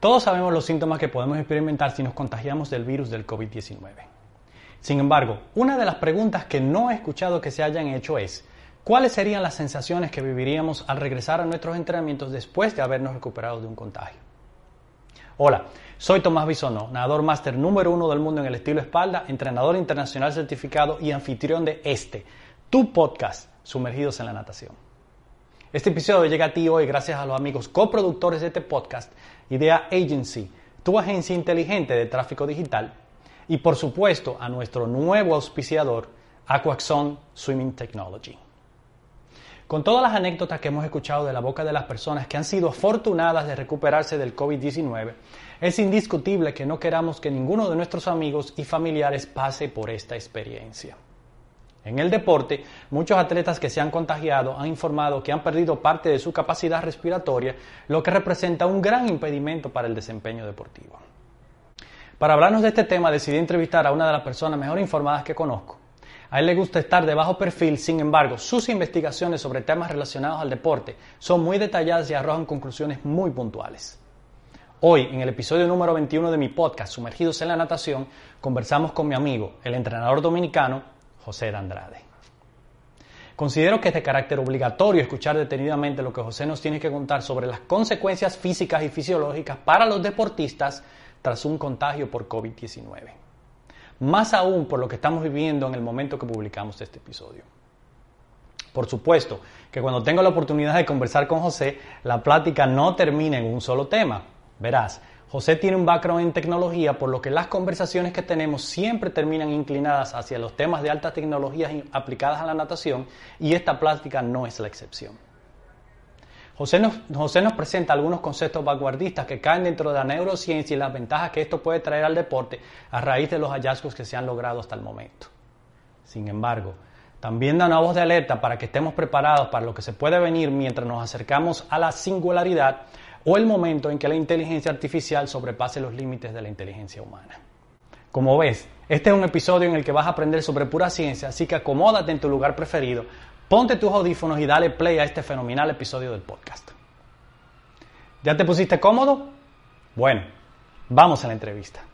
Todos sabemos los síntomas que podemos experimentar si nos contagiamos del virus del COVID-19. Sin embargo, una de las preguntas que no he escuchado que se hayan hecho es, ¿cuáles serían las sensaciones que viviríamos al regresar a nuestros entrenamientos después de habernos recuperado de un contagio? Hola, soy Tomás Bisonó, nadador máster número uno del mundo en el estilo espalda, entrenador internacional certificado y anfitrión de este, tu podcast, Sumergidos en la Natación. Este episodio llega a ti hoy gracias a los amigos coproductores de este podcast, Idea Agency, tu agencia inteligente de tráfico digital, y por supuesto a nuestro nuevo auspiciador, Aquaxon Swimming Technology. Con todas las anécdotas que hemos escuchado de la boca de las personas que han sido afortunadas de recuperarse del COVID-19, es indiscutible que no queramos que ninguno de nuestros amigos y familiares pase por esta experiencia. En el deporte, muchos atletas que se han contagiado han informado que han perdido parte de su capacidad respiratoria, lo que representa un gran impedimento para el desempeño deportivo. Para hablarnos de este tema decidí entrevistar a una de las personas mejor informadas que conozco. A él le gusta estar de bajo perfil, sin embargo, sus investigaciones sobre temas relacionados al deporte son muy detalladas y arrojan conclusiones muy puntuales. Hoy, en el episodio número 21 de mi podcast, Sumergidos en la Natación, conversamos con mi amigo, el entrenador dominicano José de Andrade. Considero que es de carácter obligatorio escuchar detenidamente lo que José nos tiene que contar sobre las consecuencias físicas y fisiológicas para los deportistas tras un contagio por COVID-19. Más aún por lo que estamos viviendo en el momento que publicamos este episodio. Por supuesto que cuando tengo la oportunidad de conversar con José, la plática no termina en un solo tema. Verás, José tiene un background en tecnología, por lo que las conversaciones que tenemos siempre terminan inclinadas hacia los temas de altas tecnologías aplicadas a la natación y esta plática no es la excepción. José nos, presenta algunos conceptos vanguardistas que caen dentro de la neurociencia y las ventajas que esto puede traer al deporte a raíz de los hallazgos que se han logrado hasta el momento. Sin embargo, también da una voz de alerta para que estemos preparados para lo que se puede venir mientras nos acercamos a la singularidad o el momento en que la inteligencia artificial sobrepase los límites de la inteligencia humana. Como ves, este es un episodio en el que vas a aprender sobre pura ciencia, así que acomódate en tu lugar preferido, ponte tus audífonos y dale play a este fenomenal episodio del podcast. ¿Ya te pusiste cómodo? Bueno, vamos a la entrevista.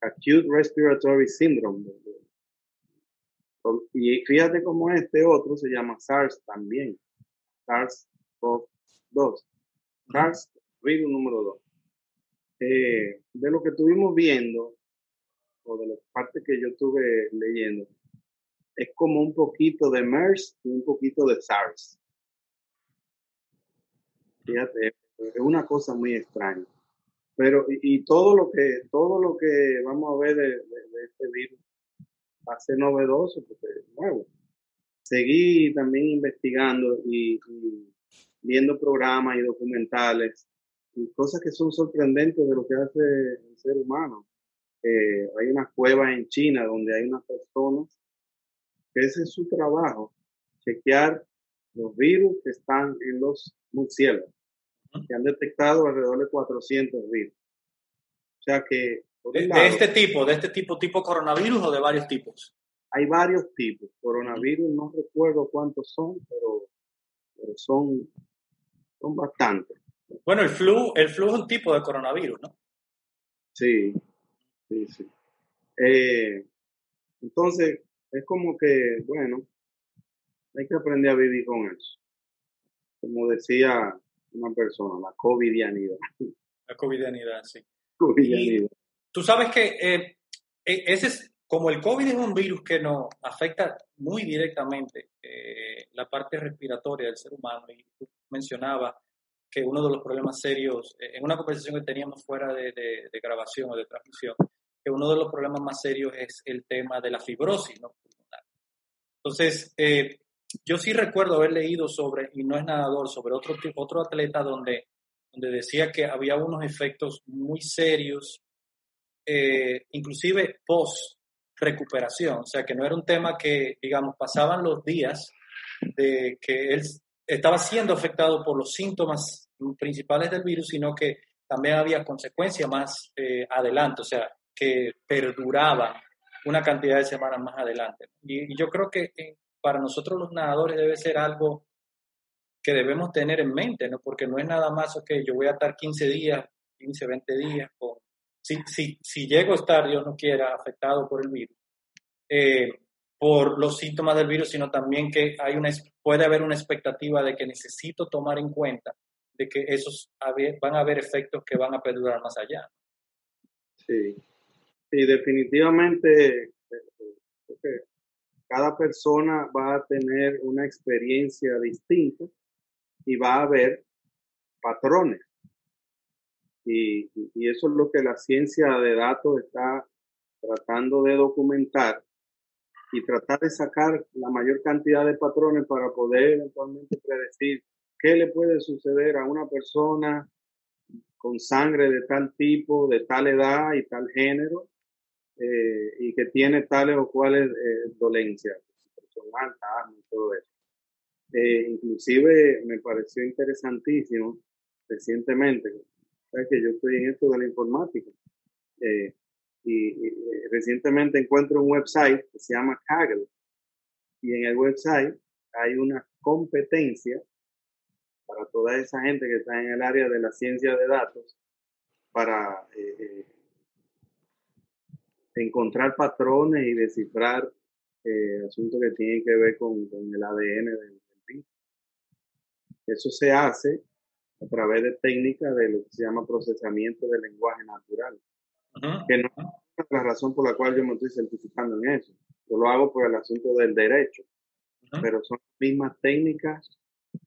Acute Respiratory Syndrome. Y fíjate cómo este otro se llama SARS también. SARS-CoV Dos, SARS, virus número dos. Eh, de lo que estuvimos viendo, o de la parte que yo estuve leyendo, es como un poquito de MERS y un poquito de SARS. Fíjate, es una cosa muy extraña. Pero, y, todo lo que, todo lo que vamos a ver de, este virus va a ser novedoso porque es nuevo. Seguí también investigando y viendo programas y documentales y cosas que son sorprendentes de lo que hace el ser humano. Eh, hay una cueva en China donde hay unas personas que ese es su trabajo, chequear los virus que están en los murciélagos, que han detectado alrededor de 400 virus. O sea que... De, este tipo, de este tipo, tipo coronavirus o de varios tipos? Hay varios tipos. Coronavirus, no recuerdo cuántos son, pero, pero son son bastantes. Bueno, el flu, el flu es un tipo de coronavirus, ¿no? Sí, sí, sí. Eh, entonces, es como que, bueno, hay que aprender a vivir con eso. Como decía una persona, la covidianidad. La covidianidad, sí. Covidianidad. tú sabes que eh, e, ese es, como el COVID es un virus que nos afecta muy directamente eh, la parte respiratoria del ser humano, y mencionaba que uno de los problemas serios, eh, en una conversación que teníamos fuera de, grabación o de transmisión, que uno de los problemas más serios es el tema de la fibrosis ¿no? Entonces, eh, yo sí recuerdo haber leído sobre, y no es nadador, sobre otro, otro atleta donde, donde decía que había unos efectos muy serios, eh, inclusive post recuperación, o sea que no era un tema que, digamos, pasaban los días de que él estaba siendo afectado por los síntomas principales del virus, sino que también había consecuencias más eh, adelante, o sea, que perduraban una cantidad de semanas más adelante. Y, yo creo que eh, para nosotros los nadadores debe ser algo que debemos tener en mente, ¿no? Porque no es nada más, ok, yo voy a estar 15 días, 15, 20 días, con, si, si, si llego a estar, Dios no quiera, afectado por el virus, eh, por los síntomas del virus, sino también que hay una, puede haber una expectativa de que necesito tomar en cuenta de que esos van a haber efectos que van a perdurar más allá. Sí, sí definitivamente cada persona va a tener una experiencia distinta y va a haber patrones. Y, y, eso es lo que la ciencia de datos está tratando de documentar y tratar de sacar la mayor cantidad de patrones para poder eventualmente predecir qué le puede suceder a una persona con sangre de tal tipo, de tal edad y tal género, eh, y que tiene tales o cuales eh, dolencias, alta, y todo eso. Eh, inclusive me pareció interesantísimo recientemente, ¿sabes que yo estoy en esto de la informática, eh, y, recientemente encuentro un website que se llama Kaggle, y en el website hay una competencia para toda esa gente que está en el área de la ciencia de datos para eh, encontrar patrones y descifrar eh, asuntos que tienen que ver con, el ADN del, virus. Eso se hace a través de técnicas de lo que se llama procesamiento del lenguaje natural, que no es la razón por la cual yo me estoy certificando en eso. Yo lo hago por el asunto del derecho, pero son las mismas técnicas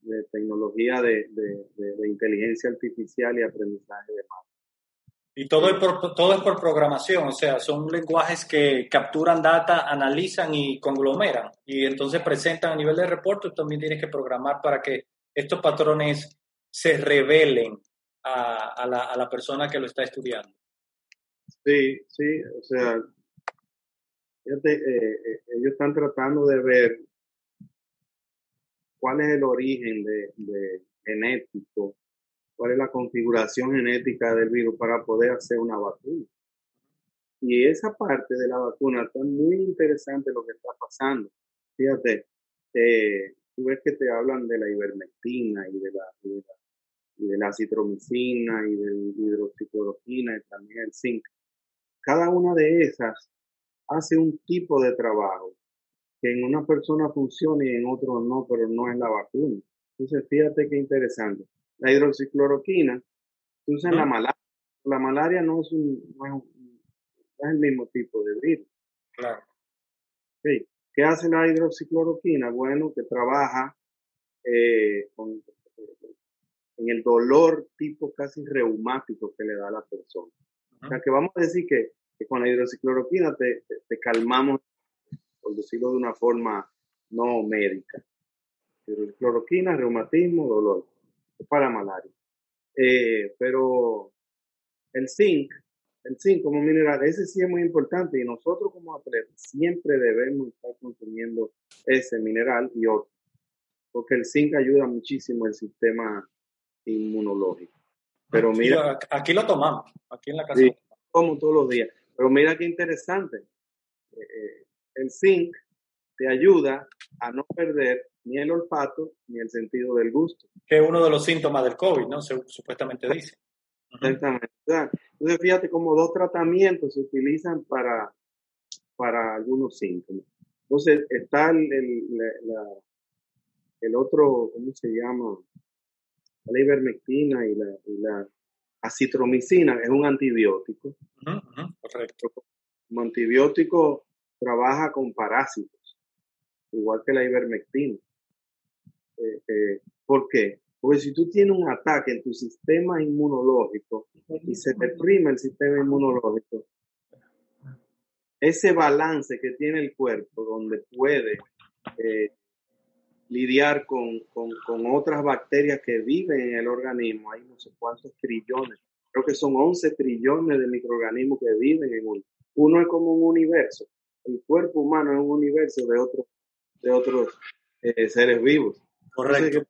de tecnología de, de, inteligencia artificial y aprendizaje de máquinas. Y todo es, por, todo es por programación, o sea, son lenguajes que capturan data, analizan y conglomeran. Y entonces presentan a nivel de reporte, también tienes que programar para que estos patrones se revelen a, a, la, a la persona que lo está estudiando. Sí, sí, o sea, fíjate, eh, eh, ellos están tratando de ver cuál es el origen de, genético cuál es la configuración genética del virus para poder hacer una vacuna. Y esa parte de la vacuna está muy interesante lo que está pasando. Fíjate, eh, tú ves que te hablan de la ivermectina y de la, y de la, citromicina y de la hidroxicloroquina y también el zinc. Cada una de esas hace un tipo de trabajo que en una persona funciona y en otro no, pero no es la vacuna. Entonces, fíjate qué interesante la hidroxicloroquina se usa en la malaria. La malaria no es, un, no es, el mismo tipo de virus. Claro. ¿Qué hace la hidroxicloroquina? Bueno, que trabaja eh, en el dolor tipo casi reumático que le da a la persona. O sea, que vamos a decir que, con la hidroxicloroquina te, te, calmamos, por decirlo de una forma no médica. Hidroxicloroquina, reumatismo, dolor para malaria. Eh, pero el zinc, el zinc como mineral, ese sí es muy importante y nosotros como atletas siempre debemos estar consumiendo ese mineral y otro, porque el zinc ayuda muchísimo el sistema inmunológico. Pero mira, aquí lo tomamos, aquí en la casa. Sí, como todos los días. Pero mira qué interesante. Eh, eh, el zinc te ayuda a no perder ni el olfato ni el sentido del gusto. Que es uno de los síntomas del COVID, ¿no? Se, supuestamente dice. Exactamente. Entonces, fíjate como dos tratamientos se utilizan para, para algunos síntomas. Entonces, está el, el, otro, ¿cómo se llama? La ivermectina y la, y la acitromicina, es un antibiótico. correcto. Como antibiótico trabaja con parásitos, igual que la ivermectina. Eh, eh, ¿Por qué? Porque si tú tienes un ataque en tu sistema inmunológico y se deprime el sistema inmunológico, ese balance que tiene el cuerpo, donde puede eh, lidiar con, con, con, otras bacterias que viven en el organismo, hay no sé cuántos trillones, creo que son 11 trillones de microorganismos que viven en uno. Uno es como un universo, el cuerpo humano es un universo de otros, de otros seres vivos. Correcto.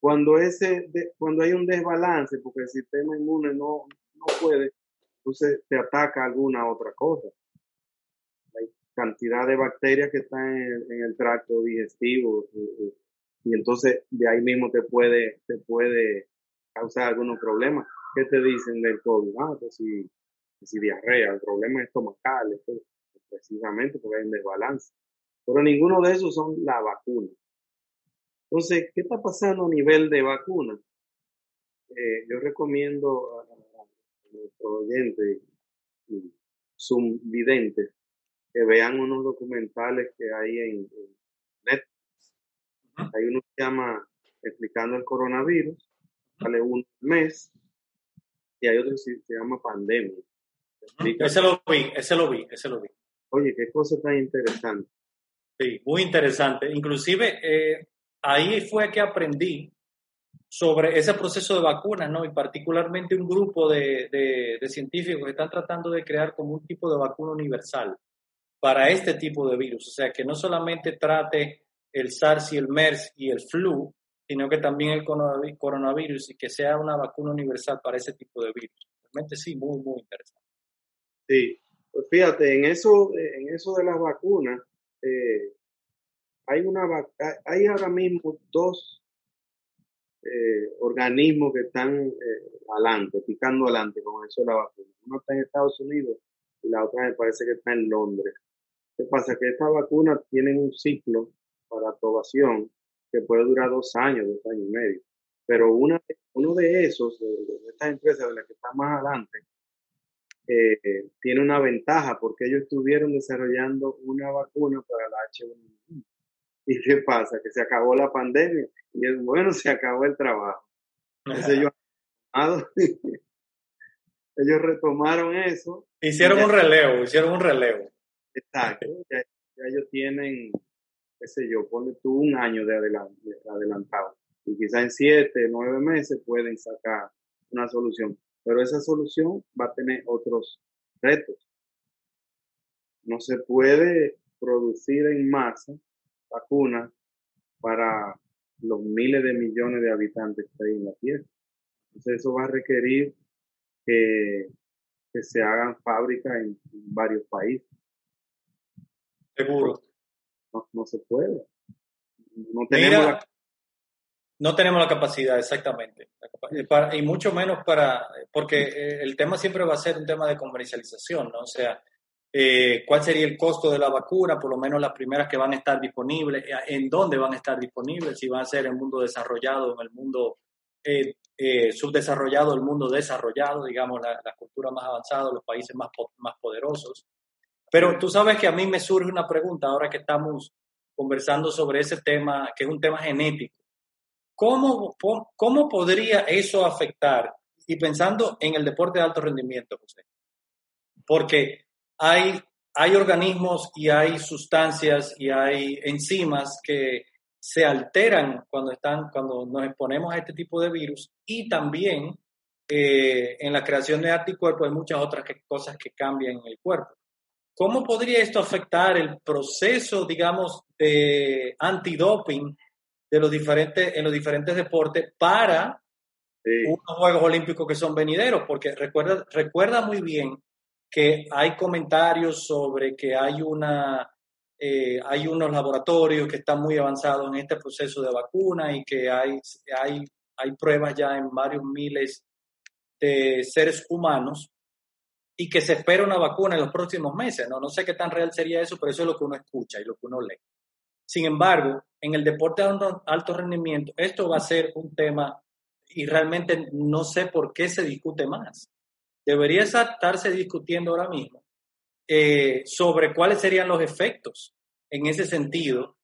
cuando, ese, cuando hay un desbalance, porque el sistema inmune no, no puede, entonces te ataca alguna otra cosa. Cantidad de bacterias que están en el, tracto digestivo, y entonces de ahí mismo te puede, te puede causar algunos problemas. ¿Qué te dicen del COVID? Ah, pues si, si diarrea, problemas estomacales, precisamente porque hay un desbalance. Pero ninguno de esos son la vacuna. Entonces, ¿qué está pasando a nivel de vacuna? Eh, yo recomiendo a, nuestros oyentes y videntes que vean unos documentales que hay en, Netflix. Hay uno que se llama Explicando el coronavirus, sale un mes, y hay otro que se, llama Pandemia. Ese lo vi, ese lo vi, ese lo vi. Oye, qué cosa tan interesante. Sí, muy interesante. Inclusive, eh, ahí fue que aprendí sobre ese proceso de vacunas, ¿no? Y particularmente un grupo de, de, científicos que están tratando de crear como un tipo de vacuna universal para este tipo de virus. O sea, que no solamente trate el SARS y el MERS y el flu, sino que también el coronavirus y que sea una vacuna universal para ese tipo de virus. Realmente sí, muy, muy interesante. Sí, pues fíjate, en eso, en eso de las vacunas, eh, hay, una, hay ahora mismo dos eh, organismos que están eh, adelante, picando adelante con eso de la vacuna. Uno está en Estados Unidos y la otra me parece que está en Londres. ¿Qué pasa? Que estas vacunas tienen un ciclo para aprobación que puede durar dos años, dos años y medio. Pero una, uno de esos, de, estas empresas de las que está más adelante, eh, tiene una ventaja porque ellos estuvieron desarrollando una vacuna para la H1N1. ¿Y qué pasa? Que se acabó la pandemia y es bueno, se acabó el trabajo. Entonces ellos, ellos retomaron eso. Hicieron un relevo, hicieron un relevo. Exacto. Ya, ellos tienen, qué sé yo, ponle tú un año de, adelantado. Y quizás en siete, nueve meses pueden sacar una solución. Pero esa solución va a tener otros retos. No se puede producir en masa vacunas para los miles de millones de habitantes que hay en la Tierra. Entonces eso va a requerir que, se hagan fábricas en, varios países. Seguro. No, se puede. No tenemos, la... no tenemos la capacidad, exactamente. y mucho menos para, porque eh, el tema siempre va a ser un tema de comercialización, ¿no? O sea, eh, cuál sería el costo de la vacuna, por lo menos las primeras que van a estar disponibles, eh, en dónde van a estar disponibles, si van a ser en el mundo desarrollado, en el mundo eh, eh subdesarrollado, el mundo desarrollado, digamos, la, la cultura más avanzada, los países más, más poderosos. Pero tú sabes que a mí me surge una pregunta ahora que estamos conversando sobre ese tema, que es un tema genético. ¿Cómo, cómo podría eso afectar? Y pensando en el deporte de alto rendimiento, José. Porque hay, hay organismos y hay sustancias y hay enzimas que se alteran cuando, están, cuando nos exponemos a este tipo de virus y también eh, en la creación de anticuerpos hay muchas otras cosas que cambian en el cuerpo. ¿Cómo podría esto afectar el proceso, digamos, de antidoping de los diferentes, en los diferentes deportes para unos Juegos Olímpicos que son venideros? Porque recuerda, recuerda muy bien que hay comentarios sobre que hay, una, eh, hay unos laboratorios que están muy avanzados en este proceso de vacuna y que hay, hay, hay pruebas ya en varios miles de seres humanos y que se espera una vacuna en los próximos meses. ¿no? no sé qué tan real sería eso, pero eso es lo que uno escucha y lo que uno lee. Sin embargo, en el deporte de alto rendimiento, esto va a ser un tema y realmente no sé por qué se discute más debería estarse discutiendo ahora mismo eh, sobre cuáles serían los efectos en ese sentido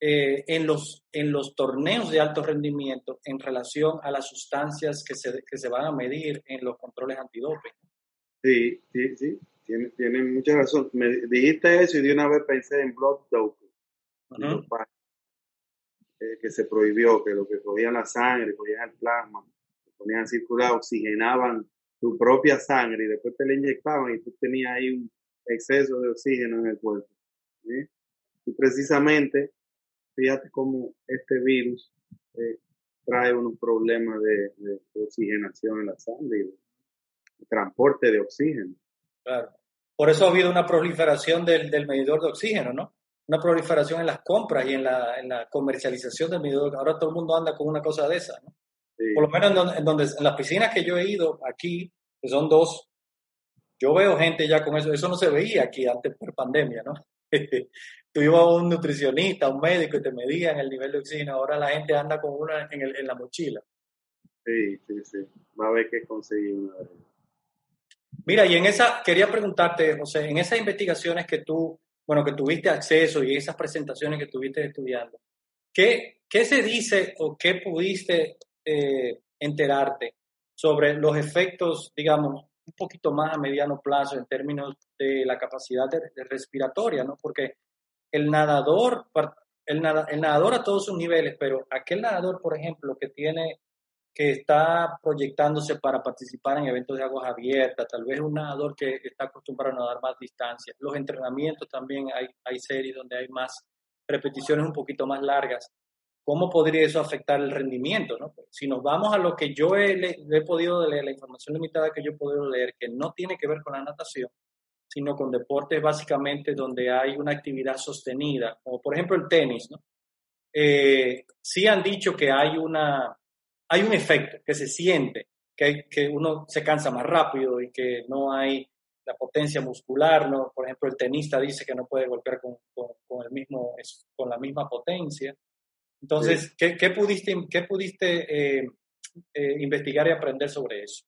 eh, en, los, en los torneos de alto rendimiento en relación a las sustancias que se, que se van a medir en los controles antidoping. Sí, sí, sí, tiene, tiene mucha razón. Me dijiste eso y de una vez pensé en blood doping, eh, que se prohibió, que lo que cogían la sangre, cogían el plasma, ponían a circular, oxigenaban tu propia sangre y después te la inyectaban y tú tenías ahí un exceso de oxígeno en el cuerpo. Y precisamente, fíjate cómo este virus eh, trae unos problemas de, oxigenación en la sangre y transporte de oxígeno. Claro. Por eso ha habido una proliferación del, medidor de oxígeno, ¿no? una proliferación en las compras y en la, en la comercialización del medidor. Ahora todo el mundo anda con una cosa de esa, ¿no? Por lo menos en donde, en las piscinas que yo he ido aquí, que son dos, yo veo gente ya con eso. Eso no se veía aquí antes por pandemia, ¿no? Tú ibas a un nutricionista, un médico y te medían el nivel de oxígeno. Ahora la gente anda con una en, el, en la mochila. Sí, sí, sí. Va a haber que conseguir una Mira, y en esa, quería preguntarte, José, en esas investigaciones que tú bueno, que tuviste acceso y esas presentaciones que tuviste estudiando, ¿qué, qué se dice o qué pudiste eh, enterarte sobre los efectos, digamos, un poquito más a mediano plazo en términos de la capacidad de, respiratoria, ¿no? Porque el nadador, el, el nadador a todos sus niveles, pero aquel nadador, por ejemplo, que tiene que está proyectándose para participar en eventos de aguas abiertas, tal vez un nadador que está acostumbrado a nadar más distancia. Los entrenamientos también hay, hay series donde hay más repeticiones un poquito más largas. ¿Cómo podría eso afectar el rendimiento? No? Si nos vamos a lo que yo he, he podido leer, la información limitada que yo he podido leer, que no tiene que ver con la natación, sino con deportes básicamente donde hay una actividad sostenida, como por ejemplo el tenis, ¿no? Eh, sí han dicho que hay una, hay un efecto que se siente, que, que uno se cansa más rápido y que no hay la potencia muscular, ¿no? Por ejemplo, el tenista dice que no puede golpear con, con, el mismo, con la misma potencia. Entonces, ¿qué, ¿qué, pudiste, qué pudiste eh, eh, investigar y aprender sobre eso?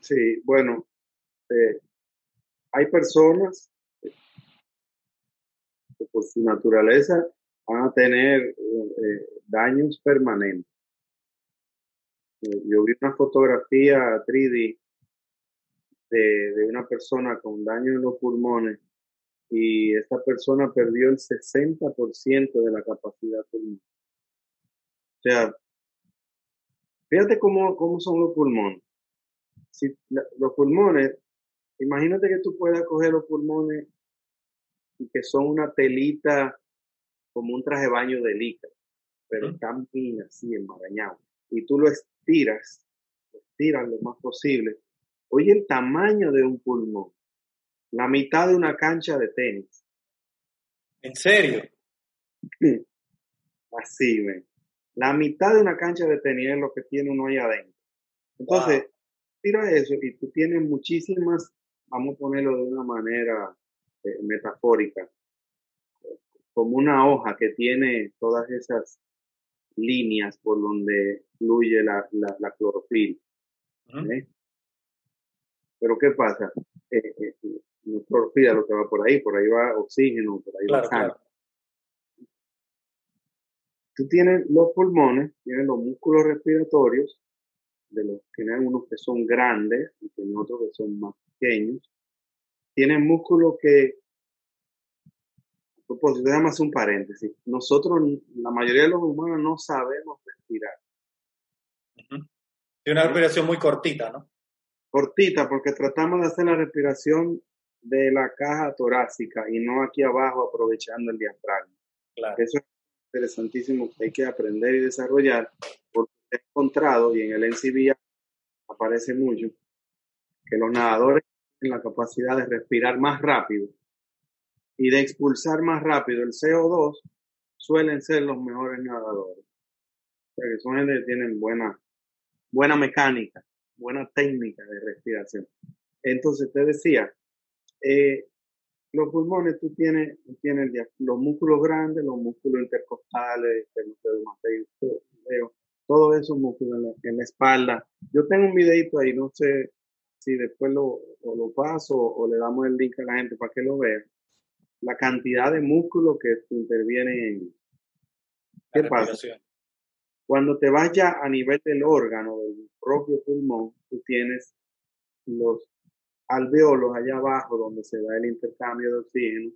Sí, bueno, eh, hay personas que por su naturaleza van a tener daños permanentes. Eh, yo vi una fotografía 3D de, una persona con daño en los pulmones y esta persona perdió el 60% de la capacidad pulmonar. O sea, fíjate cómo, cómo son los pulmones. Si los pulmones, imagínate que tú puedas coger los pulmones y que son una telita como un traje de baño de licra, pero están bien así, enmarañados. Y tú lo estiras, estiras lo más posible. Oye, el tamaño de un pulmón, la mitad de una cancha de tenis. ¿En serio? Así, ven. La mitad de una cancha de tenis es lo que tiene uno ahí adentro. Entonces, tira eso y tú tienes muchísimas, vamos a ponerlo de una manera eh, metafórica, como una hoja que tiene todas esas líneas por donde fluye la, la, clorofila. ¿eh? Pero ¿qué pasa? Eh, eh, clorofila lo que va por ahí, por ahí va oxígeno, por ahí va sangre. Tú tienes los pulmones, tienes los músculos respiratorios, de los tienen unos que son grandes y tienen otros que son más pequeños. Tienen músculos que propósito, déjame hacer un paréntesis. Nosotros, la mayoría de los humanos, no sabemos respirar. Es una respiración muy cortita, ¿no? Cortita, porque tratamos de hacer la respiración de la caja torácica y no aquí abajo aprovechando el diafragma. Claro. Eso es interesantísimo que hay que aprender y desarrollar, porque he encontrado, y en el NCBI aparece mucho, que los nadadores tienen la capacidad de respirar más rápido y de expulsar más rápido el CO2 suelen ser los mejores nadadores. O sea, que son gente que tienen buena, buena mecánica, buena técnica de respiración. Entonces te decía, eh, los pulmones tú tienes, tienes los músculos grandes, los músculos intercostales, todos esos músculos en la, espalda. Yo tengo un videito ahí, no sé si después lo, lo paso o le damos el link a la gente para que lo vea la cantidad de músculos que intervienen en... ¿Qué pasa? Cuando te vas ya a nivel del órgano, del propio pulmón, tú tienes los alveolos allá abajo donde se da el intercambio de oxígeno,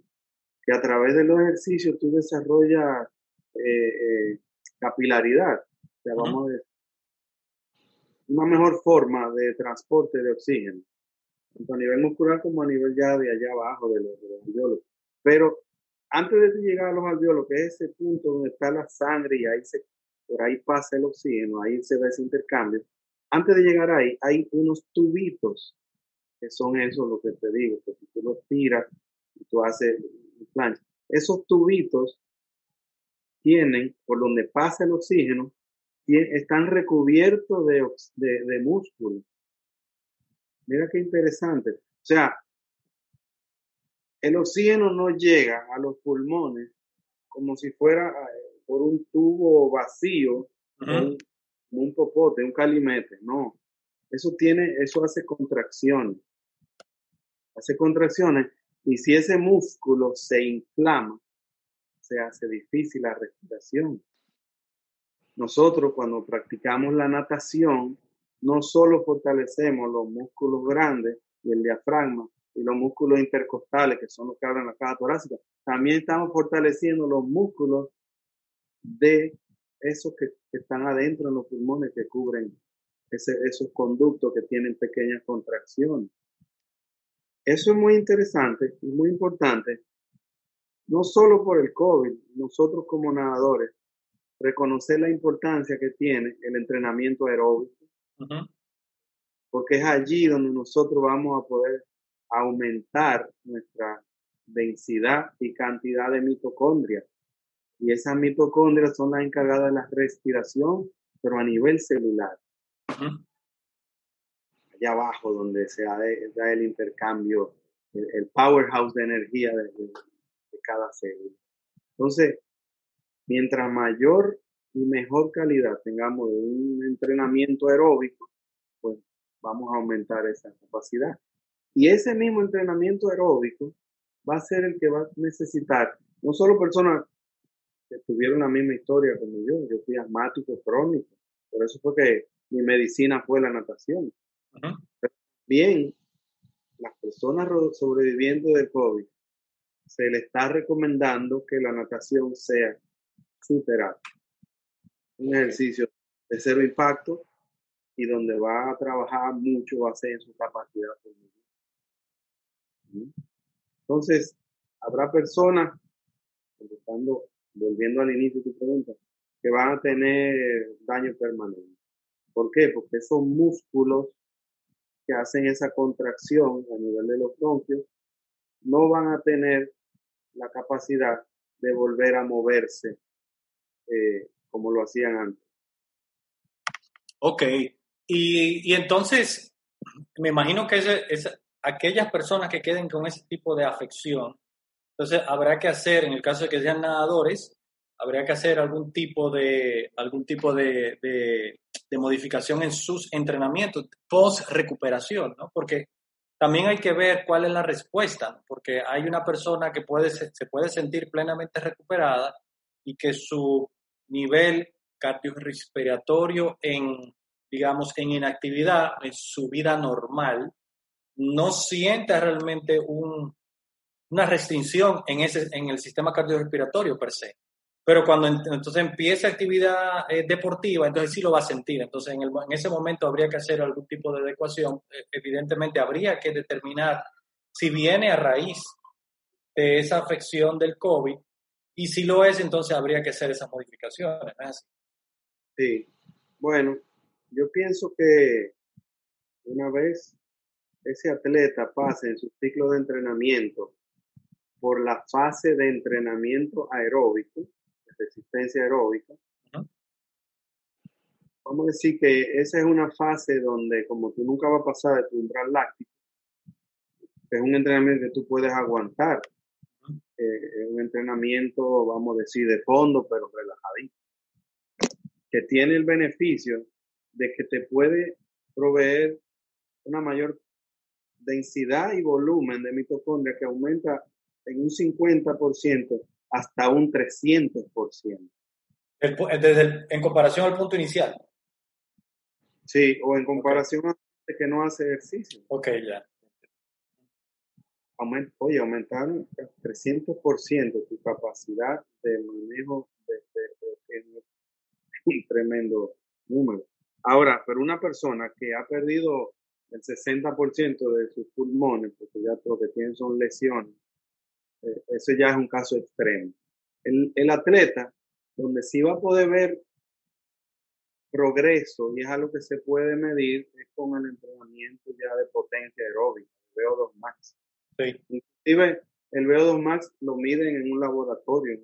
que a través de los ejercicios tú desarrollas eh, eh, capilaridad. O sea, vamos a decir, una mejor forma de transporte de oxígeno, tanto a nivel muscular como a nivel ya de allá abajo de los, de los alveolos. Pero antes de llegar a los alveolos, que es ese punto donde está la sangre y ahí se, por ahí pasa el oxígeno, ahí se da ese intercambio, antes de llegar ahí hay unos tubitos que son eso lo que te digo, que tú los tiras y tú haces plancha, esos tubitos tienen, por donde pasa el oxígeno, están recubiertos de, de, de músculo. Mira qué interesante. O sea, el oxígeno no llega a los pulmones como si fuera eh, por un tubo vacío, un, un, popote, un calimete, no. Eso tiene, eso hace contracciones. Hace contracciones y si ese músculo se inflama, se hace difícil la respiración. Nosotros cuando practicamos la natación, no solo fortalecemos los músculos grandes y el diafragma y los músculos intercostales, que son los que abren la caja torácica, también estamos fortaleciendo los músculos de esos que, están adentro en los pulmones que cubren esos conductos que tienen pequeñas contracciones. Eso es muy interesante y muy importante, no solo por el COVID, nosotros como nadadores, reconocer la importancia que tiene el entrenamiento aeróbico, porque es allí donde nosotros vamos a poder aumentar nuestra densidad y cantidad de mitocondrias. Y esas mitocondrias son las encargadas de la respiración, pero a nivel celular. Allá abajo, donde se da, el intercambio, el, powerhouse de energía de, de cada célula. Entonces, mientras mayor y mejor calidad tengamos de un entrenamiento aeróbico, pues vamos a aumentar esa capacidad. Y ese mismo entrenamiento aeróbico va a ser el que va a necesitar no solo personas que tuvieron la misma historia como yo, yo fui asmático crónico, por eso fue que mi medicina fue la natación. Bien, las personas sobrevivientes del COVID se le está recomendando que la natación sea superar Un ejercicio de cero impacto y donde va a trabajar mucho va a ser en su capacidad Entonces, habrá personas, volviendo al inicio de tu pregunta, que van a tener daño permanente. ¿Por qué? Porque esos músculos que hacen esa contracción a nivel de los bronquios no van a tener la capacidad de volver a moverse eh, como lo hacían antes. Ok, y, entonces me imagino que es, aquellas personas que queden con ese tipo de afección, entonces habrá que hacer, en el caso de que sean nadadores, habría que hacer algún tipo de algún tipo de, de modificación en sus entrenamientos post recuperación, ¿no? Porque también hay que ver cuál es la respuesta, porque hay una persona que puede, se puede sentir plenamente recuperada y que su nivel cardiorrespiratorio en, digamos, en inactividad, en su vida normal, no siente realmente un, una restricción en, ese, en el sistema cardiorrespiratorio per se. Pero cuando entonces empieza actividad eh, deportiva, entonces sí lo va a sentir. Entonces en, ese momento habría que hacer algún tipo de adecuación. E, evidentemente habría que determinar si viene a raíz de esa afección del COVID y si lo es, entonces habría que hacer esas modificaciones. Sí, bueno, yo pienso que una vez ese atleta pase en su ciclo de entrenamiento por la fase de entrenamiento aeróbico, de resistencia aeróbica, vamos a decir que esa es una fase donde como tú nunca vas a pasar de tu umbral láctico, es un entrenamiento que tú puedes aguantar. Eh, un entrenamiento, vamos a decir, de fondo, pero relajadito, que tiene el beneficio de que te puede proveer una mayor densidad y volumen de mitocondria que aumenta en un 50% hasta un 300%. desde en comparación al punto inicial. Sí, o en comparación a que no hace ejercicio. Ok, ya oye, aumentaron 300% tu capacidad de manejo de, un tremendo número. Ahora, pero una persona que ha perdido el 60% de sus pulmones, porque ya lo que tienen son lesiones, eh, eso ya es un caso extremo. El, el atleta, donde sí va a poder ver progreso y es algo que se puede medir, es con el entrenamiento ya de potencia aeróbica, VO2 max. Sí. Inclusive el VO2 Max lo miden en un laboratorio,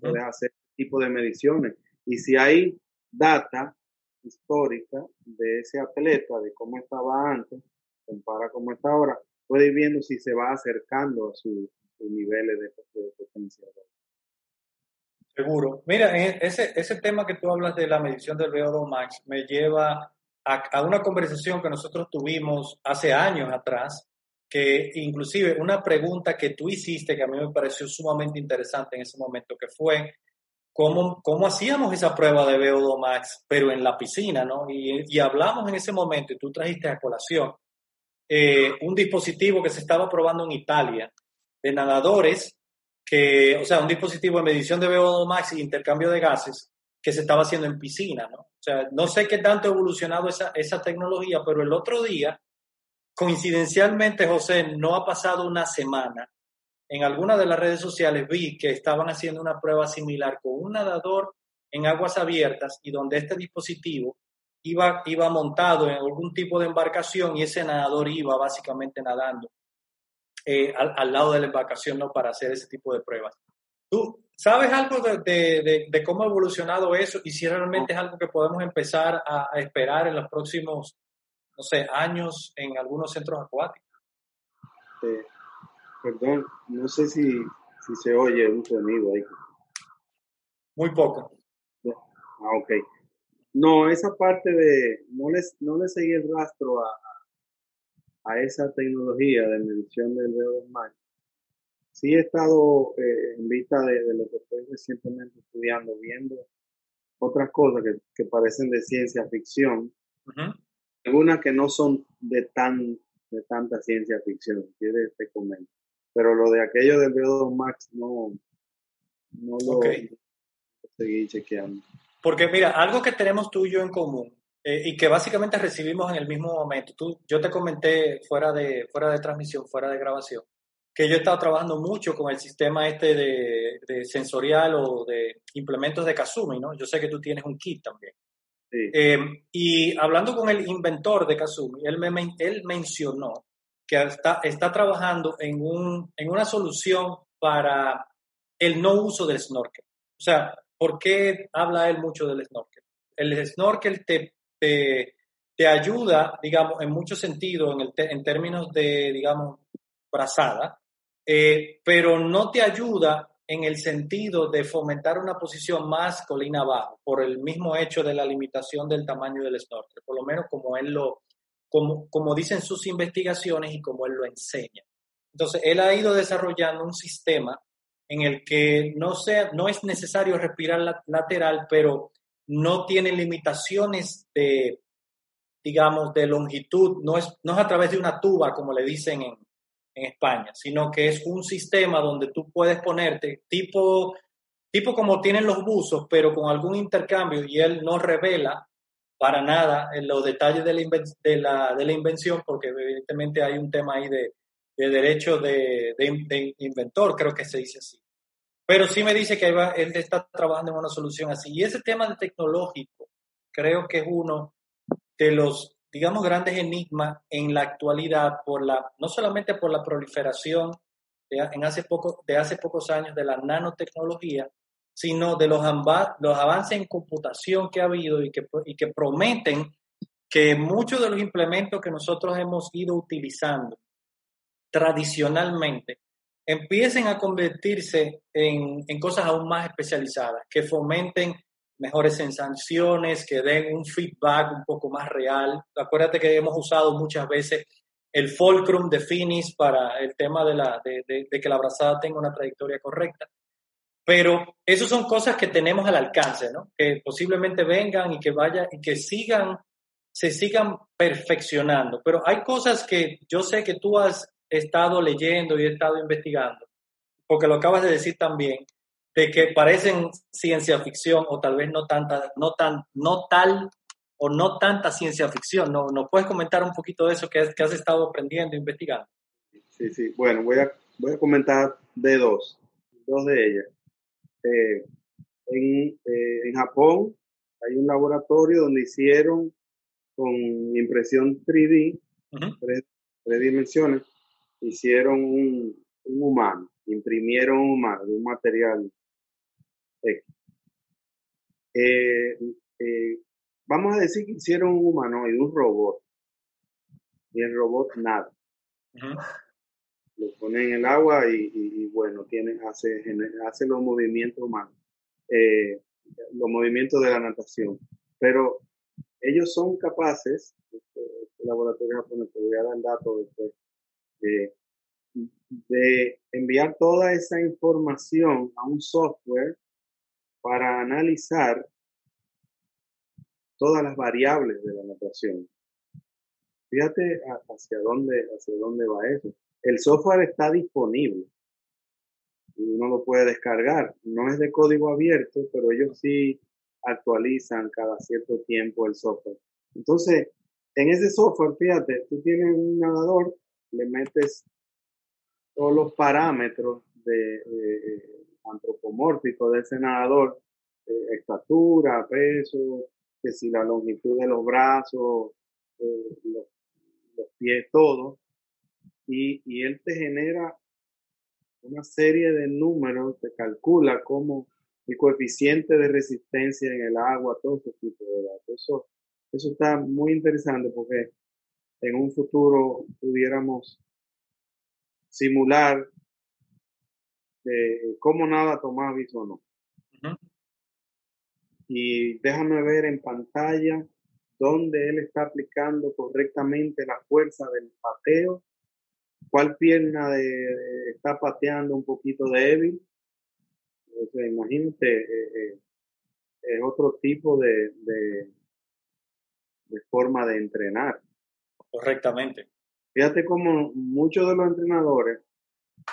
puedes hacer este tipo de mediciones. Y si hay data histórica de ese atleta, de cómo estaba antes, compara cómo está ahora, puede ir viendo si se va acercando a sus niveles de, de potencia. Seguro. Mira, ese, ese tema que tú hablas de la medición del VO2 max me lleva a, a, una conversación que nosotros tuvimos hace años atrás, que inclusive una pregunta que tú hiciste que a mí me pareció sumamente interesante en ese momento, que fue cómo, cómo hacíamos esa prueba de VO2 max, pero en la piscina, ¿no? Y, y hablamos en ese momento, y tú trajiste a colación, eh, un dispositivo que se estaba probando en Italia de nadadores que, o sea, un dispositivo de medición de VO2 max y intercambio de gases que se estaba haciendo en piscina, ¿no? O sea, no sé qué tanto ha evolucionado esa, esa tecnología, pero el otro día, coincidencialmente, José, no ha pasado una semana. En alguna de las redes sociales vi que estaban haciendo una prueba similar con un nadador en aguas abiertas y donde este dispositivo iba, iba montado en algún tipo de embarcación y ese nadador iba básicamente nadando eh, al, lado de la embarcación ¿no? para hacer ese tipo de pruebas. ¿Tú sabes algo de, de, cómo ha evolucionado eso y si realmente es algo que podemos empezar a, esperar en los próximos, no sé, años en algunos centros acuáticos? Eh, perdón, no sé si, si se oye un sonido ahí. Muy poco. Ah, ok. No, esa parte de, no les, no le seguí el rastro a, a esa tecnología de medición del VO2 max, sí he estado eh, en vista de, lo que estoy recientemente estudiando, viendo otras cosas que, que parecen de ciencia ficción, algunas que no son de tan de tanta ciencia ficción, quiere te comento. Pero lo de aquello del VO2 max no, no lo, seguí chequeando. Porque mira, algo que tenemos tú y yo en común eh, y que básicamente recibimos en el mismo momento. Tú, yo te comenté fuera de, fuera de transmisión, fuera de grabación, que yo he estado trabajando mucho con el sistema este de, de sensorial o de implementos de Kazumi, ¿no? Yo sé que tú tienes un kit también. Sí. Eh, y hablando con el inventor de Kazumi, él, me, él mencionó que está, está trabajando en, un, en una solución para el no uso del snorkel. O sea, ¿por qué habla él mucho del snorkel? El snorkel te te, te ayuda, digamos, en muchos sentidos, en, el en términos de, digamos, brazada, eh, pero no te ayuda en el sentido de fomentar una posición más colina abajo, por el mismo hecho de la limitación del tamaño del snorkel, por lo menos como él lo, como, como dicen sus investigaciones y como él lo enseña. Entonces, él ha ido desarrollando un sistema en el que no, sea, no es necesario respirar lateral, pero no tiene limitaciones de, digamos, de longitud, no es, no es a través de una tuba, como le dicen en, en España, sino que es un sistema donde tú puedes ponerte tipo, tipo como tienen los buzos, pero con algún intercambio y él no revela para nada en los detalles de la, de la, de la invención, porque evidentemente hay un tema ahí de, de derecho de, de, inventor, creo que se dice así. Pero sí me dice que él está trabajando en una solución así. Y ese tema de tecnológico creo que es uno de los, digamos, grandes enigmas en la actualidad, por la, no solamente por la proliferación de, en hace poco, de hace pocos años de la nanotecnología, sino de los, avances en computación que ha habido y que, prometen que muchos de los implementos que nosotros hemos ido utilizando tradicionalmente empiecen a convertirse en, cosas aún más especializadas, que fomenten mejores sensaciones, que den un feedback un poco más real. Acuérdate que hemos usado muchas veces el fulcrum de Finis para el tema de, de, que la abrazada tenga una trayectoria correcta. Pero esas son cosas que tenemos al alcance, ¿no? Que posiblemente vengan y que vayan y que sigan, se sigan perfeccionando. Pero hay cosas que yo sé que tú has estado leyendo y he estado investigando, porque lo acabas de decir también, de que parecen ciencia ficción o tal vez no tanta, no tan, no tal o no tanta ciencia ficción. ¿No, ¿Nos puedes comentar un poquito de eso que, has, que has estado aprendiendo investigando? Sí, sí. Bueno, voy a, voy a comentar de dos, dos de ellas. Eh, en, eh, en Japón hay un laboratorio donde hicieron con impresión 3D, tres, tres dimensiones, hicieron un, humano, imprimieron un humano de un material X. Eh, eh, vamos a decir que hicieron un humano y un robot. Y el robot nada. Lo pone en el agua y, bueno, tiene, hace, hace los movimientos humanos, eh, los movimientos de la natación. Pero ellos son capaces, este, este laboratorio japonés, te voy a dar el dato después, de enviar toda esa información a un software para analizar todas las variables de la natación. Fíjate hacia dónde, hacia dónde va eso. El software está disponible uno lo puede descargar. No es de código abierto, pero ellos sí actualizan cada cierto tiempo el software. Entonces, en ese software, fíjate, tú tienes un nadador, le metes todos los parámetros de, antropomórficos de ese nadador, eh, estatura, peso, que si la longitud de los brazos, eh, los, pies, todo, y, y él te genera una serie de números, te calcula como el coeficiente de resistencia en el agua, todo ese tipo de datos. Eso, eso está muy interesante porque en un futuro pudiéramos simular de cómo nada tomar o no. Y déjame ver en pantalla dónde él está aplicando correctamente la fuerza del pateo, cuál pierna de, está pateando un poquito débil. O imagínate, eh, eh, es otro tipo de, de, de forma de entrenar. Correctamente. Fíjate como muchos de los entrenadores,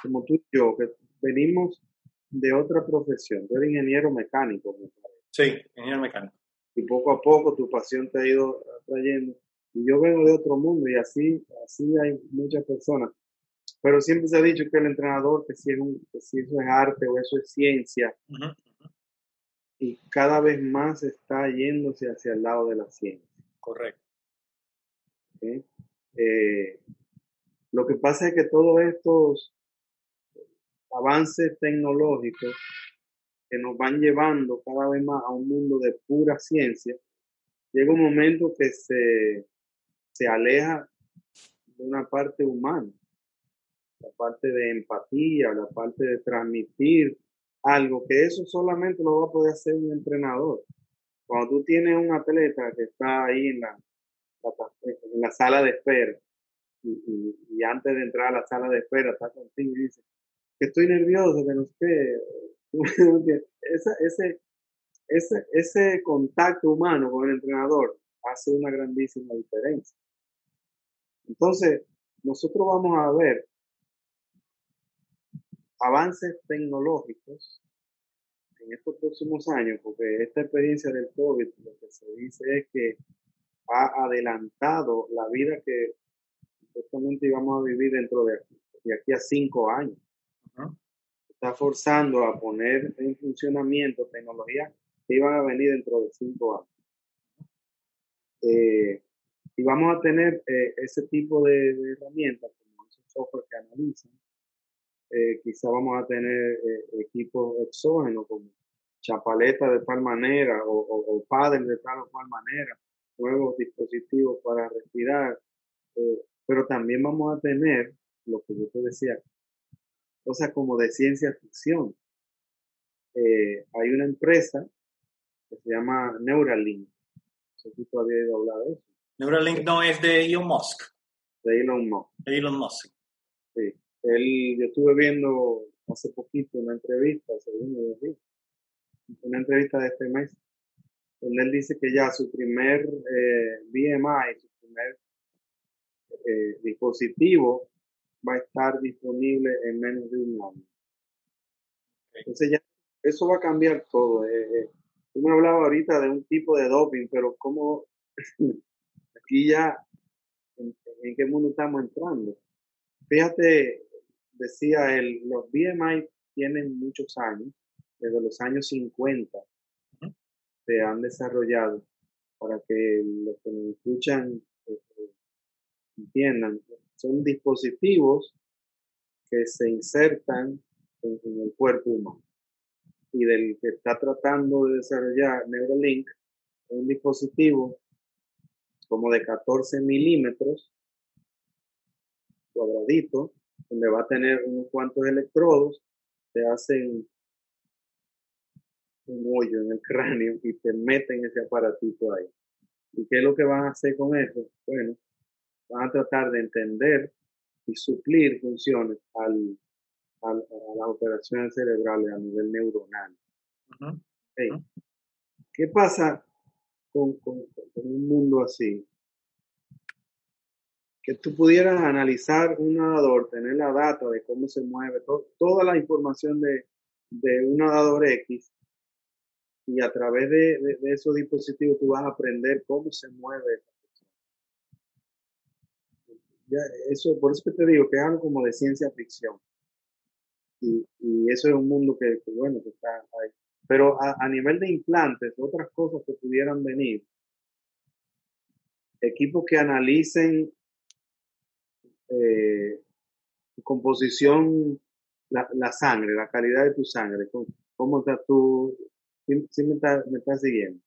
como tú y yo, que venimos de otra profesión, tú eres ingeniero mecánico, Sí, ingeniero mecánico. Y poco a poco tu pasión te ha ido trayendo. Y yo vengo de otro mundo y así, así hay muchas personas. Pero siempre se ha dicho que el entrenador, que si, es un, si eso es arte o eso es ciencia, y cada vez más está yéndose hacia el lado de la ciencia. Correcto. Eh, lo que pasa es que todos estos avances tecnológicos que nos van llevando cada vez más a un mundo de pura ciencia, llega un momento que se, se aleja de una parte humana, la parte de empatía, la parte de transmitir algo, que eso solamente lo va a poder hacer un entrenador. Cuando tú tienes un atleta que está ahí en la, sala de espera y, antes de entrar a la sala de espera está contigo y dice que estoy nervioso, que no sé ese, ese, ese contacto humano con el entrenador hace una grandísima diferencia. Entonces, nosotros vamos a ver avances tecnológicos en estos próximos años, porque esta experiencia del COVID lo que se dice es que ha adelantado la vida que supuestamente íbamos a vivir dentro de aquí, de aquí a cinco años. Está forzando a poner en funcionamiento tecnologías que iban a venir dentro de cinco años. Eh, y vamos a tener eh, ese tipo de, herramientas, como esos software que analizan. Eh, quizá vamos a tener equipos exógenos como chapaletas de tal manera o, o, de tal o cual manera, nuevos dispositivos para respirar. pero también vamos a tener, lo que yo te decía, cosas como de ciencia ficción. Eh, hay una empresa que se llama Neuralink. No sé si habías oído hablar de eso. Neuralink no es de Elon Musk. De Elon Musk. De Elon Musk. Sí. Él, yo estuve viendo hace poquito una entrevista, una entrevista de este mes, donde él dice que ya su primer eh, BMI, su primer eh, dispositivo va a estar disponible en menos de un año. Entonces ya eso va a cambiar todo. Eh, eh. Tú me hablabas ahorita de un tipo de doping, pero ¿cómo aquí ya, en, qué mundo estamos entrando? Fíjate, decía él, los BMI tienen muchos años, desde los años 50 se han desarrollado para que los que nos escuchan eh, entiendan son dispositivos que se insertan en, el cuerpo humano. Y del que está tratando de desarrollar Neuralink, un dispositivo como de 14 milímetros cuadradito, donde va a tener unos cuantos electrodos, te hacen un hoyo en el cráneo y te meten ese aparatito ahí. ¿Y qué es lo que van a hacer con eso? Bueno, van a tratar de entender y suplir funciones al, a las operaciones cerebrales a nivel neuronal. ¿Qué pasa con, con, un mundo así? Que tú pudieras analizar un nadador, tener la data de cómo se mueve, toda la información de, de un nadador X y a través de, esos dispositivos tú vas a aprender cómo se mueve persona. eso, por eso que te digo que es algo como de ciencia ficción. Y, eso es un mundo que, bueno, que está ahí. Pero a, nivel de implantes, otras cosas que pudieran venir, equipos que analicen eh, composición, la, la, sangre, la calidad de tu sangre, cómo, está tu, ¿Sí, me, está, me siguiendo?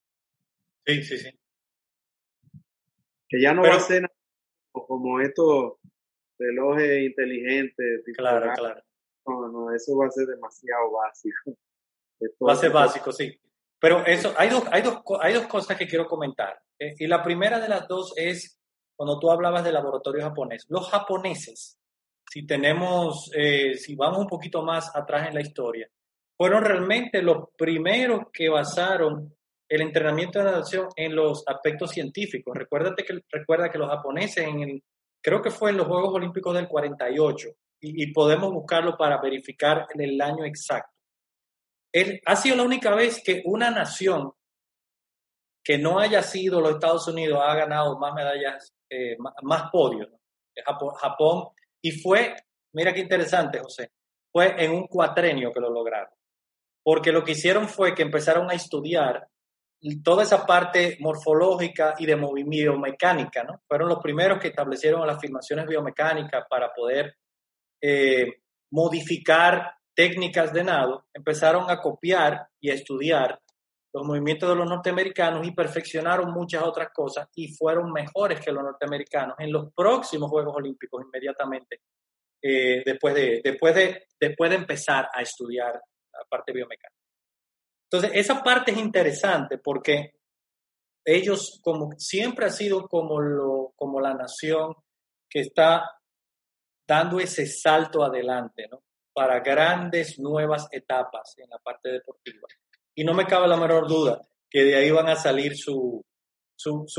Sí, sí, sí. Que ya no va a ser como estos relojes inteligentes. claro, claro. No, no, eso va a ser demasiado básico. Va a ser básico, sí. Pero eso, hay dos, hay dos, hay dos cosas que quiero comentar. Eh, y la primera de las dos es cuando tú hablabas del laboratorio japonés. Los japoneses, si tenemos, eh, si vamos un poquito más atrás en la historia, fueron realmente los primeros que basaron el entrenamiento de natación en los aspectos científicos. Recuérdate que, recuerda que los japoneses, en creo que fue en los Juegos Olímpicos del 48, y, podemos buscarlo para verificar el año exacto. Ha sido la única vez que una nación que no haya sido los Estados Unidos ha ganado más medallas, eh, más, podios. Japón, y fue, mira qué interesante, José, fue en un cuatrenio que lo lograron porque lo que hicieron fue que empezaron a estudiar toda esa parte morfológica y de movimiento mecánica, ¿no? Fueron los primeros que establecieron las afirmaciones biomecánicas para poder eh, modificar técnicas de nado, empezaron a copiar y a estudiar los movimientos de los norteamericanos y perfeccionaron muchas otras cosas y fueron mejores que los norteamericanos en los próximos Juegos Olímpicos inmediatamente eh, después, de, después, de, después de empezar a estudiar parte biomecánica. Entonces, esa parte es interesante porque ellos como siempre ha sido como, lo, como la nación que está dando ese salto adelante, ¿no? Para grandes nuevas etapas en la parte deportiva. Y no me cabe la menor duda que de ahí van a salir sus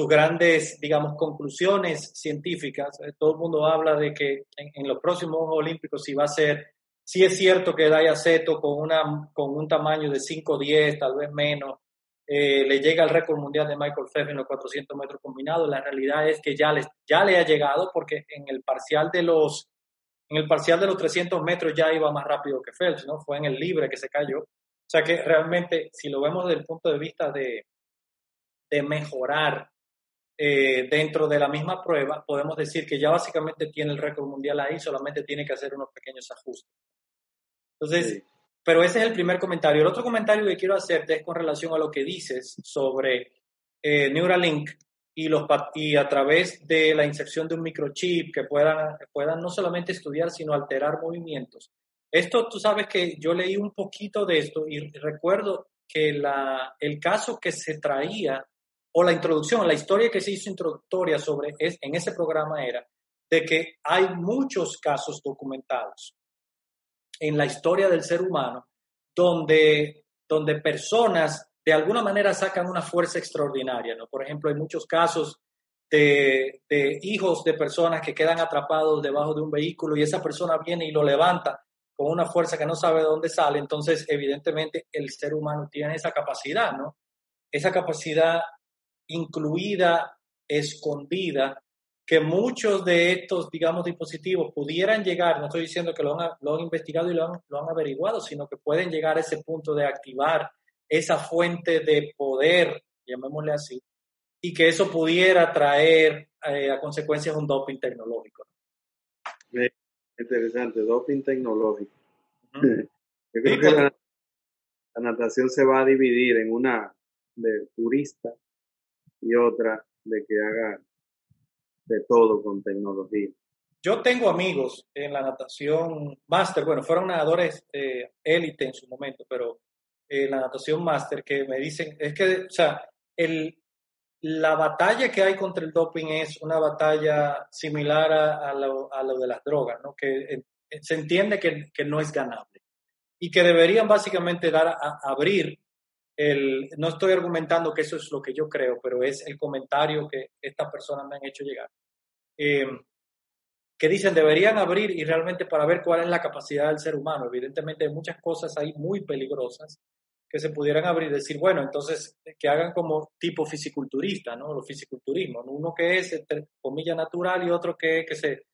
grandes, digamos, conclusiones científicas. Todo el mundo habla de que en, en los próximos Olímpicos si va a ser Sí es cierto que Daya Seto con, una, con un tamaño de 5'10, tal vez menos, eh, le llega al récord mundial de Michael Phelps en los 400 metros combinados. La realidad es que ya, ya le ha llegado porque en el parcial de los en el parcial de los 300 metros ya iba más rápido que Phelps, ¿no? Fue en el libre que se cayó. O sea que realmente, si lo vemos desde el punto de vista de, de mejorar eh, dentro de la misma prueba, podemos decir que ya básicamente tiene el récord mundial ahí, solamente tiene que hacer unos pequeños ajustes. Entonces, pero ese es el primer comentario. El otro comentario que quiero hacerte es con relación a lo que dices sobre eh, Neuralink y, los, y a través de la inserción de un microchip que puedan, puedan no solamente estudiar, sino alterar movimientos. Esto, tú sabes que yo leí un poquito de esto y recuerdo que la, el caso que se traía, o la introducción, la historia que se hizo introductoria sobre es, en ese programa era de que hay muchos casos documentados en la historia del ser humano donde, donde personas de alguna manera sacan una fuerza extraordinaria. ¿no? Por ejemplo, hay muchos casos de, hijos de personas que quedan atrapados debajo de un vehículo y esa persona viene y lo levanta con una fuerza que no sabe de dónde sale. Entonces, evidentemente, el ser humano tiene esa capacidad, ¿no? Esa capacidad incluida, escondida, que muchos de estos, digamos, dispositivos pudieran llegar, no estoy diciendo que lo han, lo han investigado y lo lo han, averiguado, sino que pueden llegar a ese punto de activar esa fuente de poder, llamémosle así, y que eso pudiera traer eh, a consecuencias un doping tecnológico. Interesante, doping tecnológico. Yo creo que la, natación se va a dividir en una de turista y otra de que haga de todo con tecnología. Yo tengo amigos en la natación máster, bueno, fueron nadadores eh, élite en su momento, pero eh, la natación máster que me dicen, es que, o sea, el, la batalla que hay contra el doping es una batalla similar a, lo, a lo, de las drogas, ¿no? que eh, se entiende que, que, no es ganable y que deberían básicamente dar a, abrir el, no estoy argumentando que eso es lo que yo creo, pero es el comentario que estas personas me han hecho llegar. Eh, que dicen deberían abrir y realmente para ver cuál es la capacidad del ser humano. Evidentemente hay muchas cosas ahí muy peligrosas que se pudieran abrir decir, bueno, entonces que hagan como tipo fisiculturista, ¿no? Los fisiculturismo, uno que es, entre comillas, natural y otro que, que, se,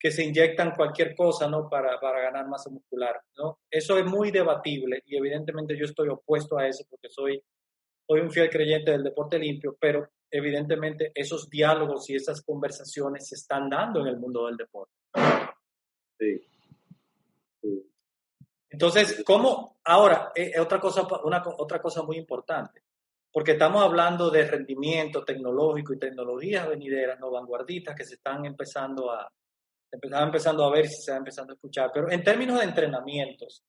que se inyectan cualquier cosa, ¿no? Para, para ganar masa muscular, ¿no? Eso es muy debatible y evidentemente yo estoy opuesto a eso porque soy, soy un fiel creyente del deporte limpio, pero evidentemente esos diálogos y esas conversaciones se están dando en el mundo del deporte. Sí. Entonces, ¿cómo? Ahora, eh, eh, otra, cosa, una, otra cosa muy importante, porque estamos hablando de rendimiento tecnológico y tecnologías venideras, no vanguardistas, que se están empezando a, están empezando a ver si se está empezando a escuchar, pero en términos de entrenamientos,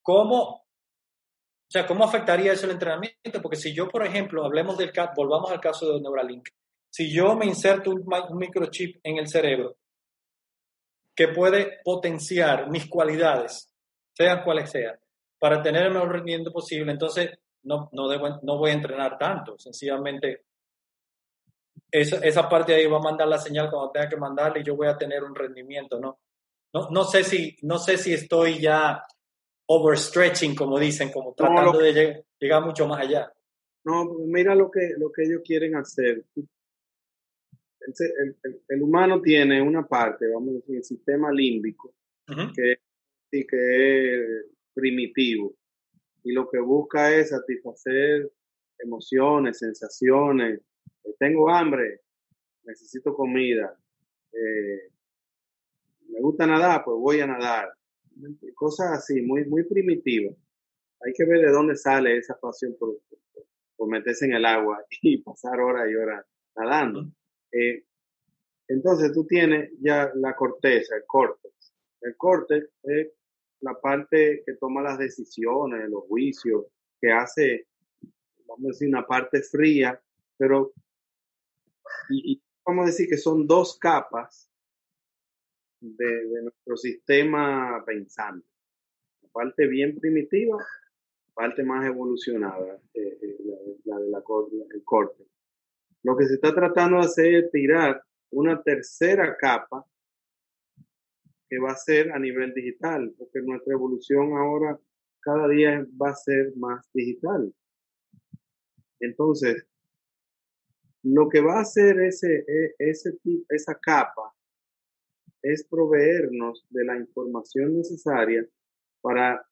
¿cómo o sea, ¿cómo afectaría eso el entrenamiento? Porque si yo, por ejemplo, hablemos del caso, volvamos al caso de Neuralink, si yo me inserto un, microchip en el cerebro que puede potenciar mis cualidades, sean cuales sean, para tener el mejor rendimiento posible, entonces no, no, debo, no voy a entrenar tanto, sencillamente esa, esa parte de ahí va a mandar la señal cuando tenga que mandarle y yo voy a tener un rendimiento, ¿no? No, no, sé, si, no sé si estoy ya overstretching, como dicen, como tratando de llegar, mucho más allá. No, mira lo que, lo que ellos quieren hacer. El, humano tiene una parte, vamos a decir, el sistema límbico, que, que es primitivo. Y lo que busca es satisfacer emociones, sensaciones. Eh, tengo hambre, necesito comida. Eh, me gusta nadar, pues voy a nadar cosas así, muy, muy primitivas. Hay que ver de dónde sale esa pasión por, por, meterse en el agua y pasar horas y horas nadando. Eh, entonces tú tienes ya la corteza, el córtex. El córtex es la parte que toma las decisiones, los juicios, que hace, vamos a decir, una parte fría, pero y vamos a decir que son dos capas de, nuestro sistema pensante. La parte bien primitiva, la parte más evolucionada, eh, eh, la, de la, corte. Lo que se está tratando de hacer es tirar una tercera capa que va a ser a nivel digital, porque nuestra evolución ahora cada día va a ser más digital. Entonces, lo que va a hacer ese, e, ese, esa capa es proveernos de la información necesaria para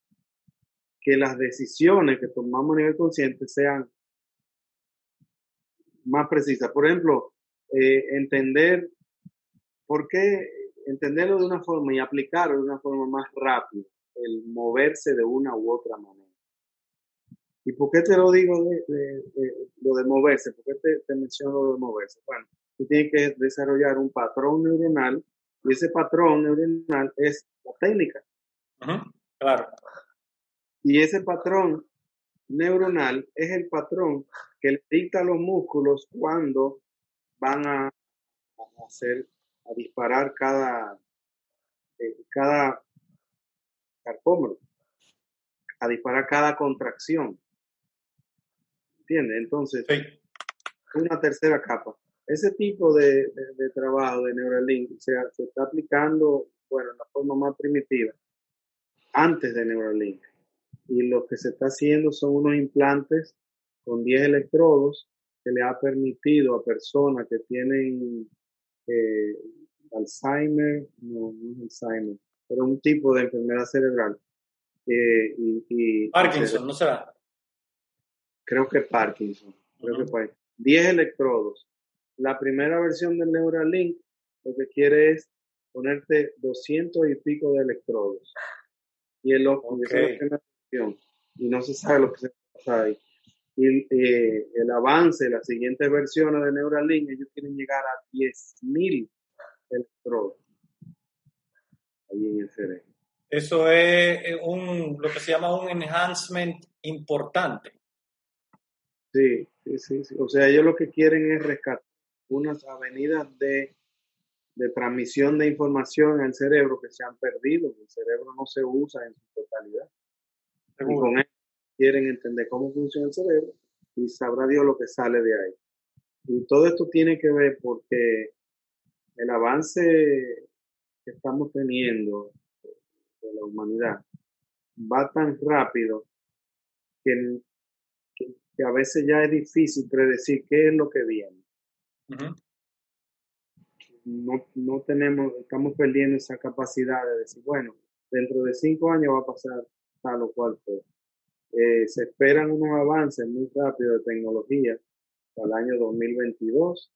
que las decisiones que tomamos a nivel consciente sean más precisas. Por ejemplo, eh, entender por qué, entenderlo de una forma y aplicarlo de una forma más rápida, el moverse de una u otra manera. ¿Y por qué te lo digo de, lo de moverse? ¿Por qué te, te menciono lo de moverse? Bueno, tú tienes que desarrollar un patrón neuronal y ese patrón neuronal es la técnica. claro. Y ese patrón neuronal es el patrón que le dicta a los músculos cuando van a, hacer, a disparar cada, eh, cada carpómero, a disparar cada contracción. ¿Entiendes? Entonces, una tercera capa. Ese tipo de, trabajo de Neuralink se, se, está aplicando, bueno, en la forma más primitiva, antes de Neuralink. Y lo que se está haciendo son unos implantes con 10 electrodos que le ha permitido a personas que tienen eh, Alzheimer, no, no es Alzheimer, pero un tipo de enfermedad cerebral. Eh, y, Parkinson, ¿no será? Creo que Parkinson. Creo que fue. 10 electrodos la primera versión del Neuralink lo que quiere es ponerte 200 y pico de electrodos. Y el ojo, y no se sabe lo que se pasa ahí. Y eh, el avance, las siguientes versiones de Neuralink, ellos quieren llegar a 10.000 electrodos ahí en el cerebro. Eso es un, lo que se llama un enhancement importante. Sí, sí, sí, O sea, ellos lo que quieren es rescatar unas avenidas de, de transmisión de información el cerebro que se han perdido. El cerebro no se usa en su totalidad. Y con eso quieren entender cómo funciona el cerebro y sabrá Dios lo que sale de ahí. Y todo esto tiene que ver porque el avance que estamos teniendo de la humanidad va tan rápido que, que, a veces ya es difícil predecir qué es lo que viene. no, no tenemos, estamos perdiendo esa capacidad de decir, bueno, dentro de cinco años va a pasar tal o cual cosa. Eh, se esperan unos avances muy rápidos de tecnología para el año 2022,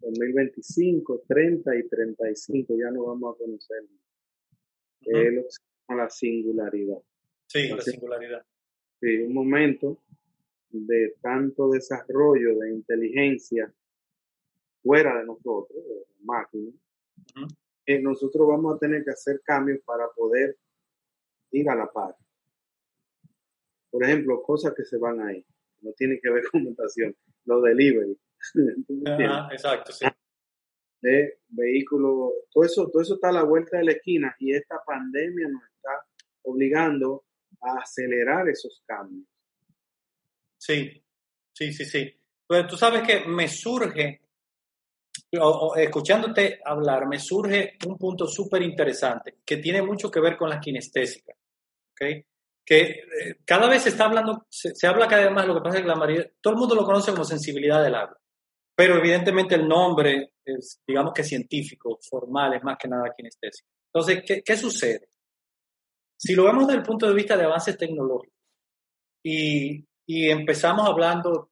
2025, 30 y 35, ya no vamos a conocer. Es lo que se llama la singularidad. Sí, la singularidad. Sí, un momento de tanto desarrollo de inteligencia fuera de nosotros, de la máquina, que nosotros vamos a tener que hacer cambios para poder ir a la par. Por ejemplo, cosas que se van ahí, no tienen que ver con mutación, los delivery. Exacto, sí. De vehículos, todo eso, todo eso está a la vuelta de la esquina y esta pandemia nos está obligando a acelerar esos cambios. Sí, sí, sí, sí. Pues tú sabes que me surge, escuchándote hablar, me surge un punto súper interesante que tiene mucho que ver con la kinestésica. ¿okay? que eh, cada vez se está hablando, se, habla cada vez más, lo que pasa es que la mayoría, todo el mundo lo conoce como sensibilidad del agua, pero evidentemente el nombre es, digamos que científico, formal, es más que nada kinestésico. Entonces, ¿qué, ¿qué, sucede? Si lo vemos desde el punto de vista de avances tecnológicos y, y empezamos hablando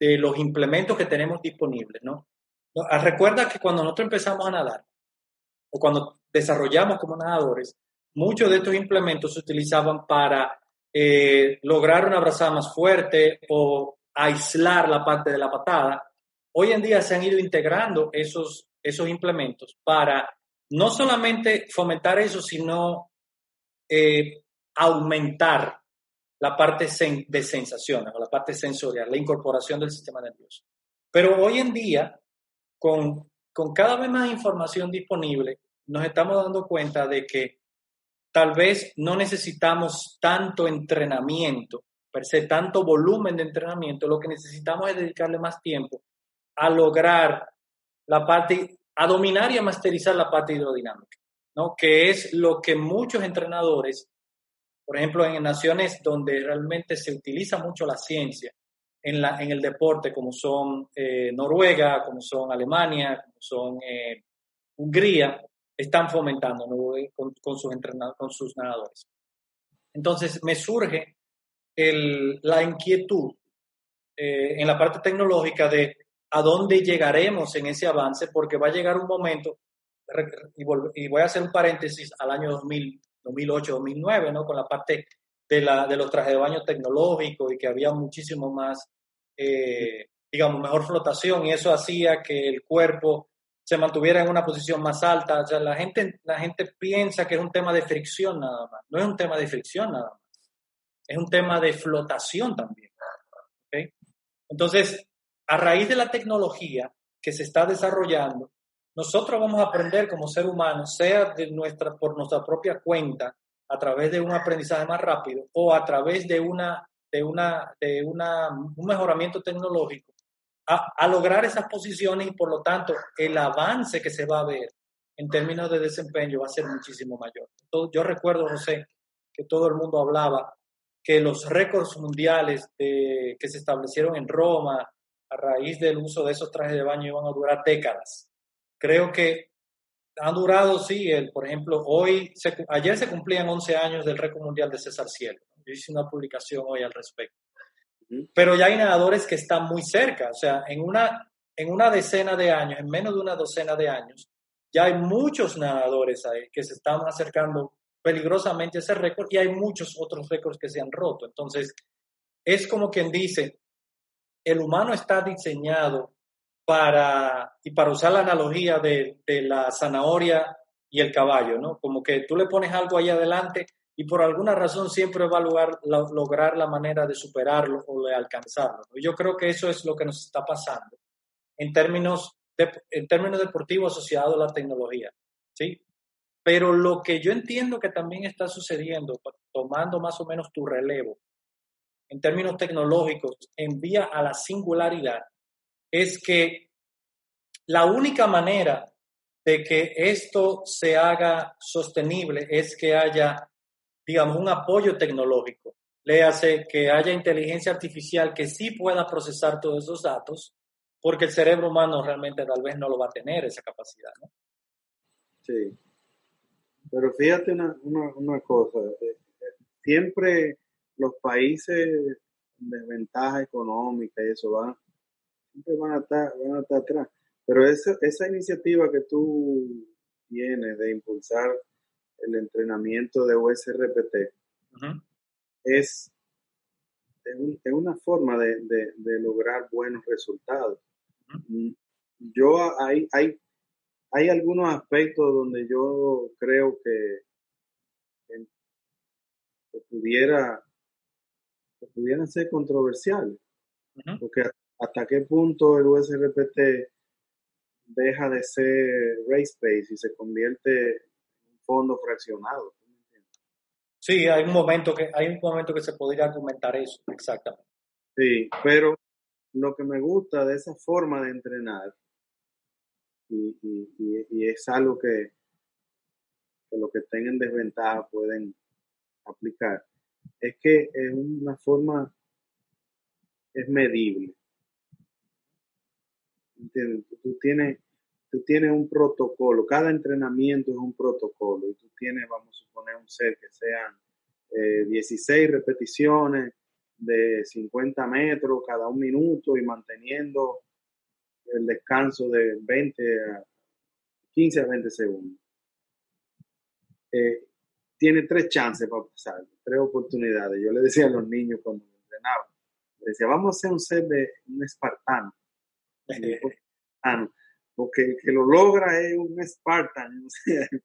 de los implementos que tenemos disponibles, ¿no? Recuerda que cuando nosotros empezamos a nadar, o cuando desarrollamos como nadadores, muchos de estos implementos se utilizaban para eh, lograr una brazada más fuerte o aislar la parte de la patada. Hoy en día se han ido integrando esos, esos implementos para no solamente fomentar eso, sino eh, aumentar la parte de sensaciones o la parte sensorial, la incorporación del sistema nervioso. Pero hoy en día, con, con cada vez más información disponible, nos estamos dando cuenta de que tal vez no necesitamos tanto entrenamiento, per se, tanto volumen de entrenamiento, lo que necesitamos es dedicarle más tiempo a lograr la parte, a dominar y a masterizar la parte hidrodinámica, ¿no? Que es lo que muchos entrenadores, por ejemplo, en naciones donde realmente se utiliza mucho la ciencia en, la, en el deporte, como son eh, Noruega, como son Alemania, como son eh, Hungría, están fomentando con, sus entrenadores, con sus nadadores. Entonces me surge la inquietud eh, en la parte tecnológica de a dónde llegaremos en ese avance, porque va a llegar un momento, y, voy a hacer un paréntesis al año 2000, 2008, 2009, ¿no? con la parte de, la, de los trajes de baño tecnológicos y que había muchísimo más, eh, digamos, mejor flotación y eso hacía que el cuerpo se mantuviera en una posición más alta. O sea, la gente, la gente piensa que es un tema de fricción nada más. No es un tema de fricción nada más. Es un tema de flotación también. Entonces, a raíz de la tecnología que se está desarrollando, nosotros vamos a aprender como ser humano, sea de nuestra, por nuestra propia cuenta, a través de un aprendizaje más rápido o a través de, una, de, una, de una, un mejoramiento tecnológico, a, lograr esas posiciones y por lo tanto el avance que se va a ver en términos de desempeño va a ser muchísimo mayor. yo recuerdo, José, que todo el mundo hablaba que los récords mundiales que se establecieron en Roma a raíz del uso de esos trajes de baño iban a durar décadas. Creo que han durado, sí, el, por ejemplo, hoy, ayer se cumplían 11 años del récord mundial de César Cielo. Yo hice una publicación hoy al respecto. Pero ya hay nadadores que están muy cerca, o sea, en una, en una decena de años, en menos de una docena de años, ya hay muchos nadadores ahí que se están acercando peligrosamente ese récord y hay muchos otros récords que se han roto. Entonces, es como quien dice, el humano está diseñado para, y para usar la analogía de, de la zanahoria y el caballo, ¿no? Como que tú le pones algo ahí adelante y por alguna razón siempre va a lograr, lograr la manera de superarlo o de alcanzarlo. Yo creo que eso es lo que nos está pasando en términos, en términos deportivos asociados a la tecnología, ¿sí? Pero lo que yo entiendo que también está sucediendo, tomando más o menos tu relevo, en términos tecnológicos, en vía a la singularidad, es que la única manera de que esto se haga sostenible es que haya digamos, un apoyo tecnológico. Le hace que haya inteligencia artificial que sí pueda procesar todos esos datos, porque el cerebro humano realmente tal vez no lo va a tener esa capacidad, ¿no? Sí. Pero fíjate una, una, cosa, eh, siempre los países de desventaja económica y eso van, siempre van a estar, van a estar atrás. Pero esa, esa iniciativa que tú tienes de impulsar el entrenamiento de USRPT es, es, una forma de, lograr buenos resultados. Yo hay, hay, hay algunos aspectos donde yo creo que, que, pudiera que pudieran ser controversiales. Porque hasta qué punto el USRPT deja de ser race base y se convierte fondo fraccionado. Sí, hay un momento que hay un momento que se podría argumentar eso, exactamente. Sí, pero lo que me gusta de esa forma de entrenar y, y, es algo que, que los que en desventaja pueden aplicar es que es una forma es medible. ¿Entiendes? Tú tienes tú tienes un protocolo, cada entrenamiento es un protocolo y tú tienes, vamos a suponer, un set que sean 16 eh, repeticiones de 50 metros cada un minuto y manteniendo el descanso de 20 a 15 a 20 segundos. Eh, tiene tres chances para pasar, tres oportunidades. Yo le decía a los niños cuando entrenaba, le decía, vamos a hacer un set de un espartano. porque el que lo logra es un Spartan.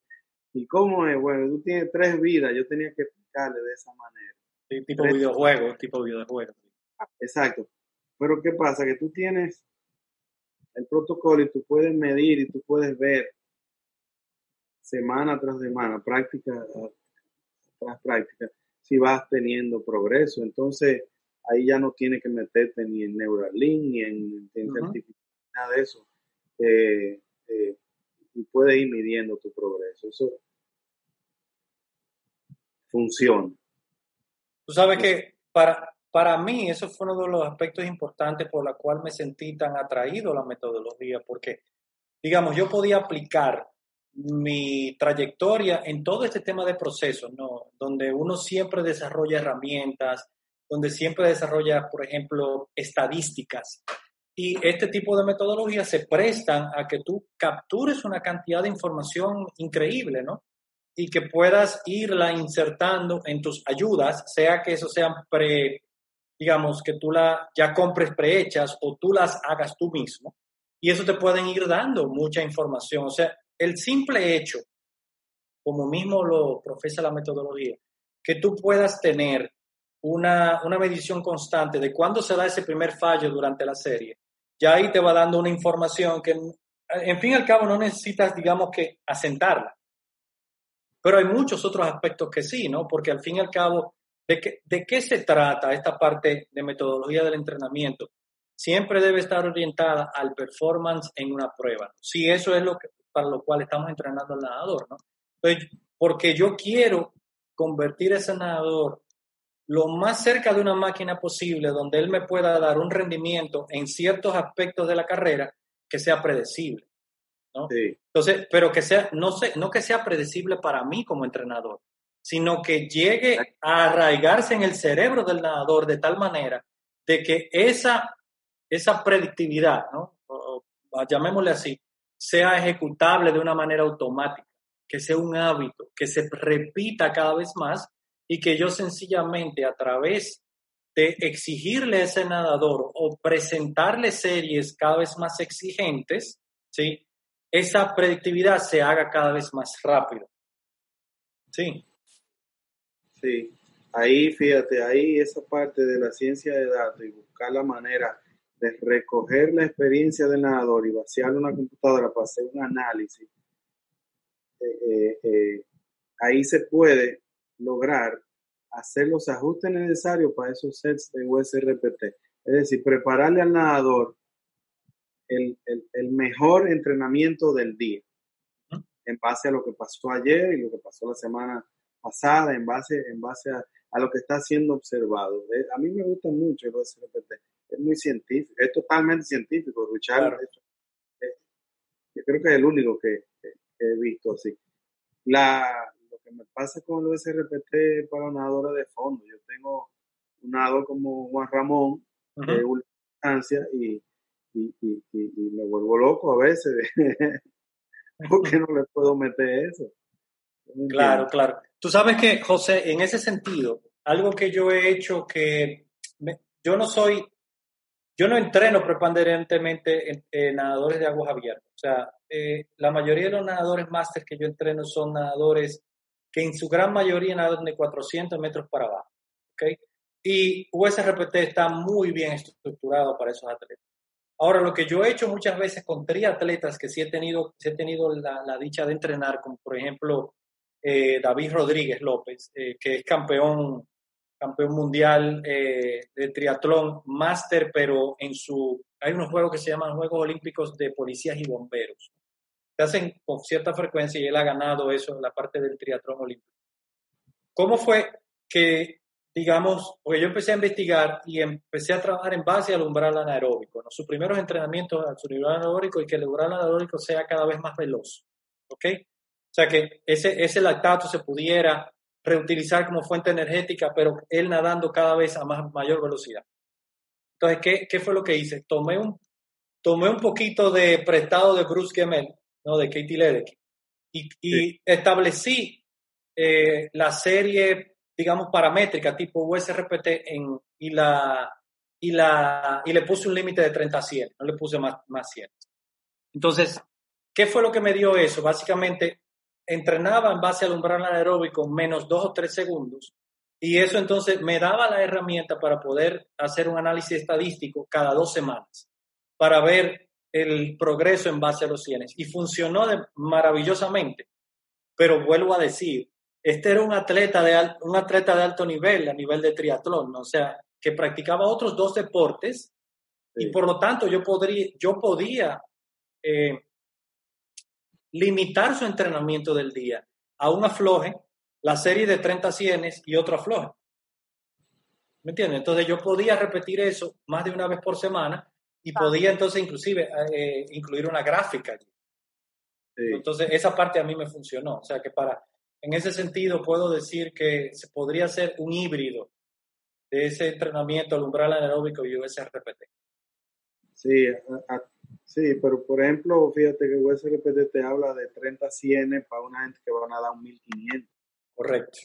¿Y cómo es? Bueno, tú tienes tres vidas, yo tenía que explicarle de esa manera. tipo videojuego, tipo videojuego. Exacto. Pero ¿qué pasa? Que tú tienes el protocolo y tú puedes medir y tú puedes ver semana tras semana, práctica tras práctica, si vas teniendo progreso. Entonces, ahí ya no tienes que meterte ni en Neuralink, ni en inteligencia artificial, nada de eso eh, eh, y puedes ir midiendo tu progreso. Eso funciona. Tú sabes que para, para mí eso fue uno de los aspectos importantes por la cual me sentí tan atraído a la metodología, porque, digamos, yo podía aplicar mi trayectoria en todo este tema de procesos, ¿no? Donde uno siempre desarrolla herramientas, donde siempre desarrolla, por ejemplo, estadísticas, y este tipo de metodologías se prestan a que tú captures una cantidad de información increíble, ¿no? Y que puedas irla insertando en tus ayudas, sea que eso sean pre, digamos, que tú la ya compres prehechas o tú las hagas tú mismo. Y eso te pueden ir dando mucha información. O sea, el simple hecho, como mismo lo profesa la metodología, que tú puedas tener una, una medición constante de cuándo se da ese primer fallo durante la serie ya ahí te va dando una información que, en fin y al cabo, no necesitas, digamos, que asentarla. Pero hay muchos otros aspectos que sí, ¿no? Porque al fin y al cabo, ¿de qué, de qué se trata esta parte de metodología del entrenamiento? Siempre debe estar orientada al performance en una prueba. Si eso es lo que, para lo cual estamos entrenando al nadador, ¿no? porque yo quiero convertir ese nadador lo más cerca de una máquina posible donde él me pueda dar un rendimiento en ciertos aspectos de la carrera que sea predecible. ¿no? Entonces, pero que sea, no, sé, no que sea predecible para mí como entrenador, sino que llegue a arraigarse en el cerebro del nadador de tal manera de que esa, esa predictividad, ¿no? llamémosle así, sea ejecutable de una manera automática, que sea un hábito, que se repita cada vez más y que yo sencillamente a través de exigirle a ese nadador o presentarle series cada vez más exigentes, ¿sí? esa predictividad se haga cada vez más rápido. Sí. Sí, ahí fíjate, ahí esa parte de la ciencia de datos y buscar la manera de recoger la experiencia del nadador y vaciar una computadora para hacer un análisis, eh, eh, eh, ahí se puede lograr hacer los ajustes necesarios para esos sets de USRPT. Es decir, prepararle al nadador el, mejor entrenamiento del día, en base a lo que pasó ayer y lo que pasó la semana pasada, en base, en base a, lo que está siendo observado. A mí me gusta mucho el USRPT, es muy científico, es totalmente científico. Richard, yo creo que es el único que, he visto así. La, lo que me pasa con el SRPT para nadadores de fondo, yo tengo un nadador como Juan Ramón, de última instancia, y, y, y, me vuelvo loco a veces, porque no le puedo meter eso. Claro, claro. Tú sabes que, José, en ese sentido, algo que yo he hecho que yo no soy, yo no entreno preponderantemente en, nadadores de aguas abiertas. O sea, eh, la mayoría de los nadadores máster que yo entreno son nadadores que en su gran mayoría nadan de 400 metros para abajo. ¿okay? Y USRPT está muy bien estructurado para esos atletas. Ahora, lo que yo he hecho muchas veces con triatletas que sí he tenido, he tenido la, la dicha de entrenar, como por ejemplo eh, David Rodríguez López, eh, que es campeón, campeón mundial eh, de triatlón, máster, pero en su, hay unos juegos que se llaman Juegos Olímpicos de Policías y Bomberos. Se hacen con cierta frecuencia y él ha ganado eso en la parte del triatlón olímpico. ¿Cómo fue que, digamos, porque yo empecé a investigar y empecé a trabajar en base al umbral anaeróbico, ¿no? sus primeros entrenamientos al umbral anaeróbico y que el umbral anaeróbico sea cada vez más veloz, ¿ok? O sea, que ese, ese lactato se pudiera reutilizar como fuente energética, pero él nadando cada vez a más, mayor velocidad. Entonces, ¿qué, ¿qué, fue lo que hice? Tomé un, tomé un poquito de prestado de Bruce Gemel, ¿no? de Katie Ledecky, y, y establecí eh, la serie, digamos, paramétrica tipo USRPT en, y, la, y, la, y le puse un límite de 30 a 100, no le puse más, más 100. Entonces, ¿qué fue lo que me dio eso? Básicamente, entrenaba en base al umbral anaeróbico menos dos o tres segundos y eso entonces me daba la herramienta para poder hacer un análisis estadístico cada dos semanas para ver el progreso en base a los cienes. Y funcionó maravillosamente. Pero vuelvo a decir, este era un atleta de, un atleta de alto nivel, a nivel de triatlón, o sea, que practicaba otros dos deportes y por lo tanto yo, podría, yo podía eh, limitar su entrenamiento del día a un afloje, la serie de 30 cienes y otro afloje. ¿Me entiendes? Entonces yo podía repetir eso más de una vez por semana y podía entonces inclusive eh, incluir una gráfica allí. Entonces esa parte a mí me funcionó. O sea que para, en ese sentido puedo decir que se podría ser un híbrido de ese entrenamiento al umbral anaeróbico y USRPT. Sí, Sí, pero por ejemplo, fíjate que USRPT te habla de 30 100 para una gente que va a dar un 1500. Correcto.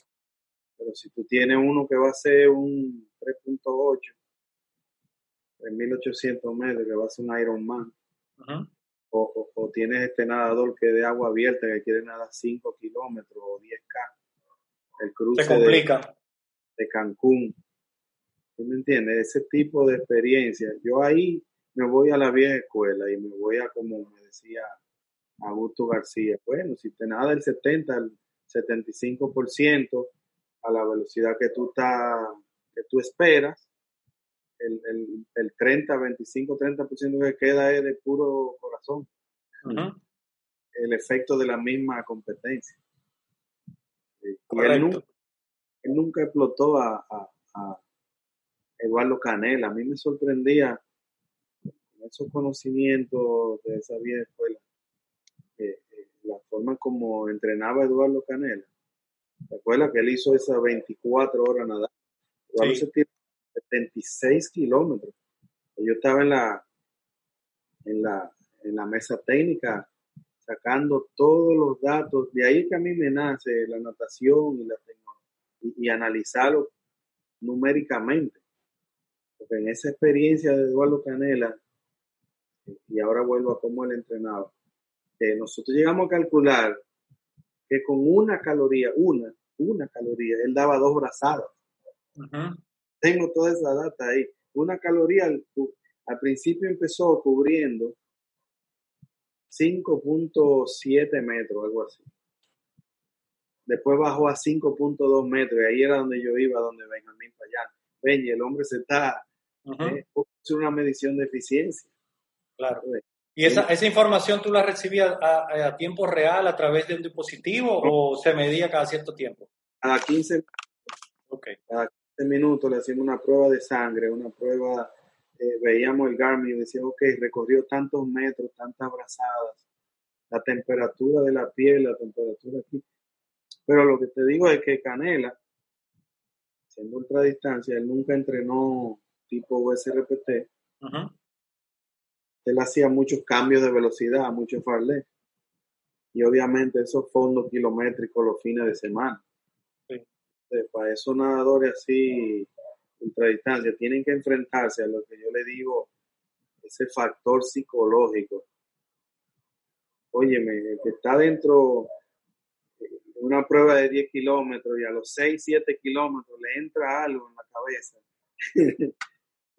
Pero si tú tienes uno que va a ser un 3.8, 3800 metros, que va a ser un Ironman, o, o, tienes este nadador que es de agua abierta que quiere nadar 5 kilómetros o 10K, el cruce complica. De, Cancún. ¿Tú me entiendes? Ese tipo de experiencia. Yo ahí me voy a la vieja escuela y me voy a, como me decía Augusto García, bueno, si te nada del 70 al 75% a la velocidad que tú, estás, que tú esperas, el, el, el 30, 25, 30% que queda es de puro corazón. El efecto de la misma competencia. Él nunca, él nunca explotó a, a, a Eduardo Canela. A mí me sorprendía esos conocimientos de esa vieja escuela, eh, eh, la forma como entrenaba Eduardo Canela, ¿te acuerdas que él hizo esas 24 horas nadar? Eduardo se tiró 76 kilómetros. Yo estaba en la, en la, en la mesa técnica sacando todos los datos. De ahí que a mí me nace la natación y, la y, y analizarlo numéricamente. Porque en esa experiencia de Eduardo Canela, y ahora vuelvo a cómo él entrenaba, eh, nosotros llegamos a calcular que con una caloría, una, una caloría, él daba dos brazadas. Tengo toda esa data ahí. Una caloría al, al principio empezó cubriendo 5.7 metros, algo así. Después bajó a 5.2 metros y ahí era donde yo iba, donde Benjamín Payán. Ven, y el hombre se está, eh, es una medición de eficiencia. Claro. ¿Y esa, esa información tú la recibías a, tiempo real a través de un dispositivo o se medía cada cierto tiempo? A 15, okay. cada 15 minutos le hacíamos una prueba de sangre, una prueba eh, veíamos el Garmin y decíamos, ok, recorrió tantos metros, tantas brazadas, la temperatura de la piel, la temperatura aquí. Pero lo que te digo es que Canela, siendo ultradistancia, él nunca entrenó tipo USRPT. Él hacía muchos cambios de velocidad, mucho farley. Y obviamente esos fondos kilométricos los fines de semana. para esos nadadores así ultradistancia tienen que enfrentarse a lo que yo le digo, ese factor psicológico. Óyeme, el que está dentro de una prueba de 10 kilómetros y a los 6, 7 kilómetros le entra algo en la cabeza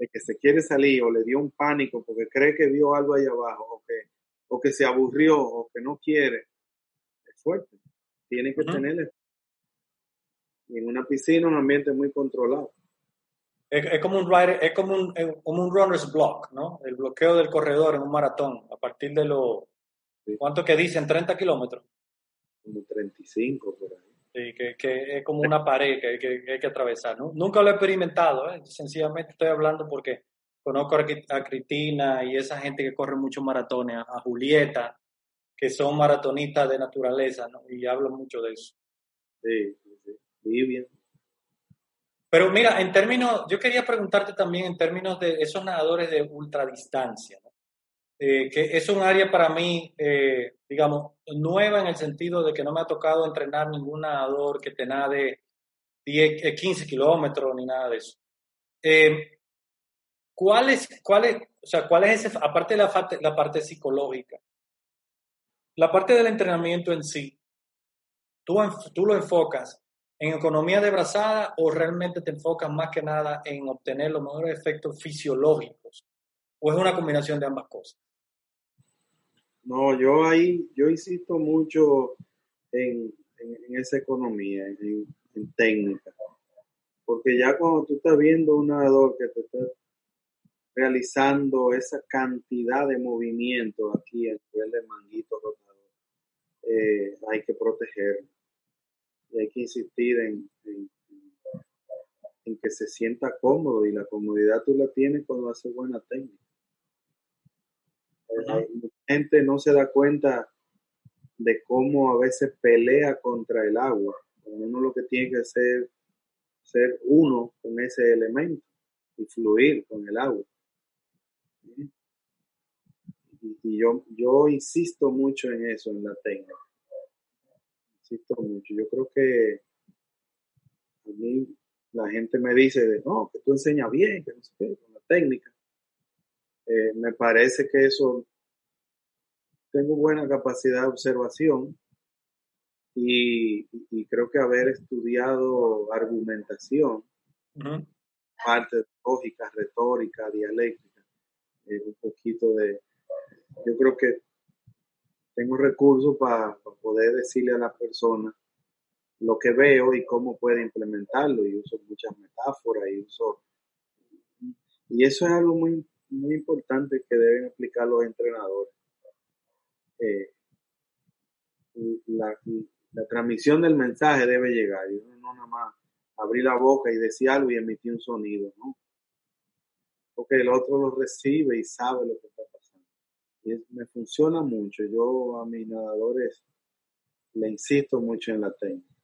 de que se quiere salir o le dio un pánico porque cree que vio algo ahí abajo o que, o que se aburrió o que no quiere, es fuerte. Tiene que tener y en una piscina un ambiente muy controlado. Es, como un rider, es como un, como un runner's block, ¿no? El bloqueo del corredor en un maratón, a partir de lo... ¿Cuánto que dicen? ¿30 kilómetros? Como 35 por ahí. Sí, que, que es como una pared que, que, hay que atravesar. ¿no? Nunca lo he experimentado, ¿eh? sencillamente estoy hablando porque conozco a Cristina y esa gente que corre muchos maratones, a Julieta, que son maratonistas de naturaleza, ¿no? y hablo mucho de eso. Sí, sí, sí. bien. Pero mira, en términos, yo quería preguntarte también en términos de esos nadadores de ultradistancia, ¿no? Eh, que es un área para mí, eh, digamos, nueva en el sentido de que no me ha tocado entrenar ningún nadador que te nade 10, 15 kilómetros ni nada de eso. Eh, ¿Cuál es, cuál es, o sea, cuál es ese, aparte de la parte, la parte psicológica, la parte del entrenamiento en sí, tú, tú lo enfocas en economía de brazada o realmente te enfocas más que nada en obtener los mejores efectos fisiológicos? ¿O es una combinación de ambas cosas? No, yo ahí, yo insisto mucho en, esa economía, en, técnica. Porque ya cuando tú estás viendo un nadador que te está realizando esa cantidad de movimiento aquí a nivel de manguito rotador, eh, hay que protegerlo y hay que insistir en, en, que se sienta cómodo y la comodidad tú la tienes cuando haces buena técnica. Gente no se da cuenta de cómo a veces pelea contra el agua. Uno lo que tiene que hacer ser uno con ese elemento y fluir con el agua. Y, yo, yo insisto mucho en eso, en la técnica mucho. Yo creo que a mí la gente me dice, de, no, que tú enseñas bien, que no sé qué, con la técnica. Eh, me parece que eso, tengo buena capacidad de observación y, creo que haber estudiado argumentación, parte lógica, retórica, dialéctica, eh, un poquito de, yo creo que tengo recursos para, poder decirle a la persona lo que veo y cómo puede implementarlo y uso muchas metáforas y uso y eso es algo muy muy importante que deben explicar los entrenadores eh, la, transmisión del mensaje debe llegar y uno no nada más abrir la boca y decir algo y emitir un sonido no porque el otro lo recibe y sabe lo que está y me funciona mucho. Yo a mis nadadores le insisto mucho en la técnica.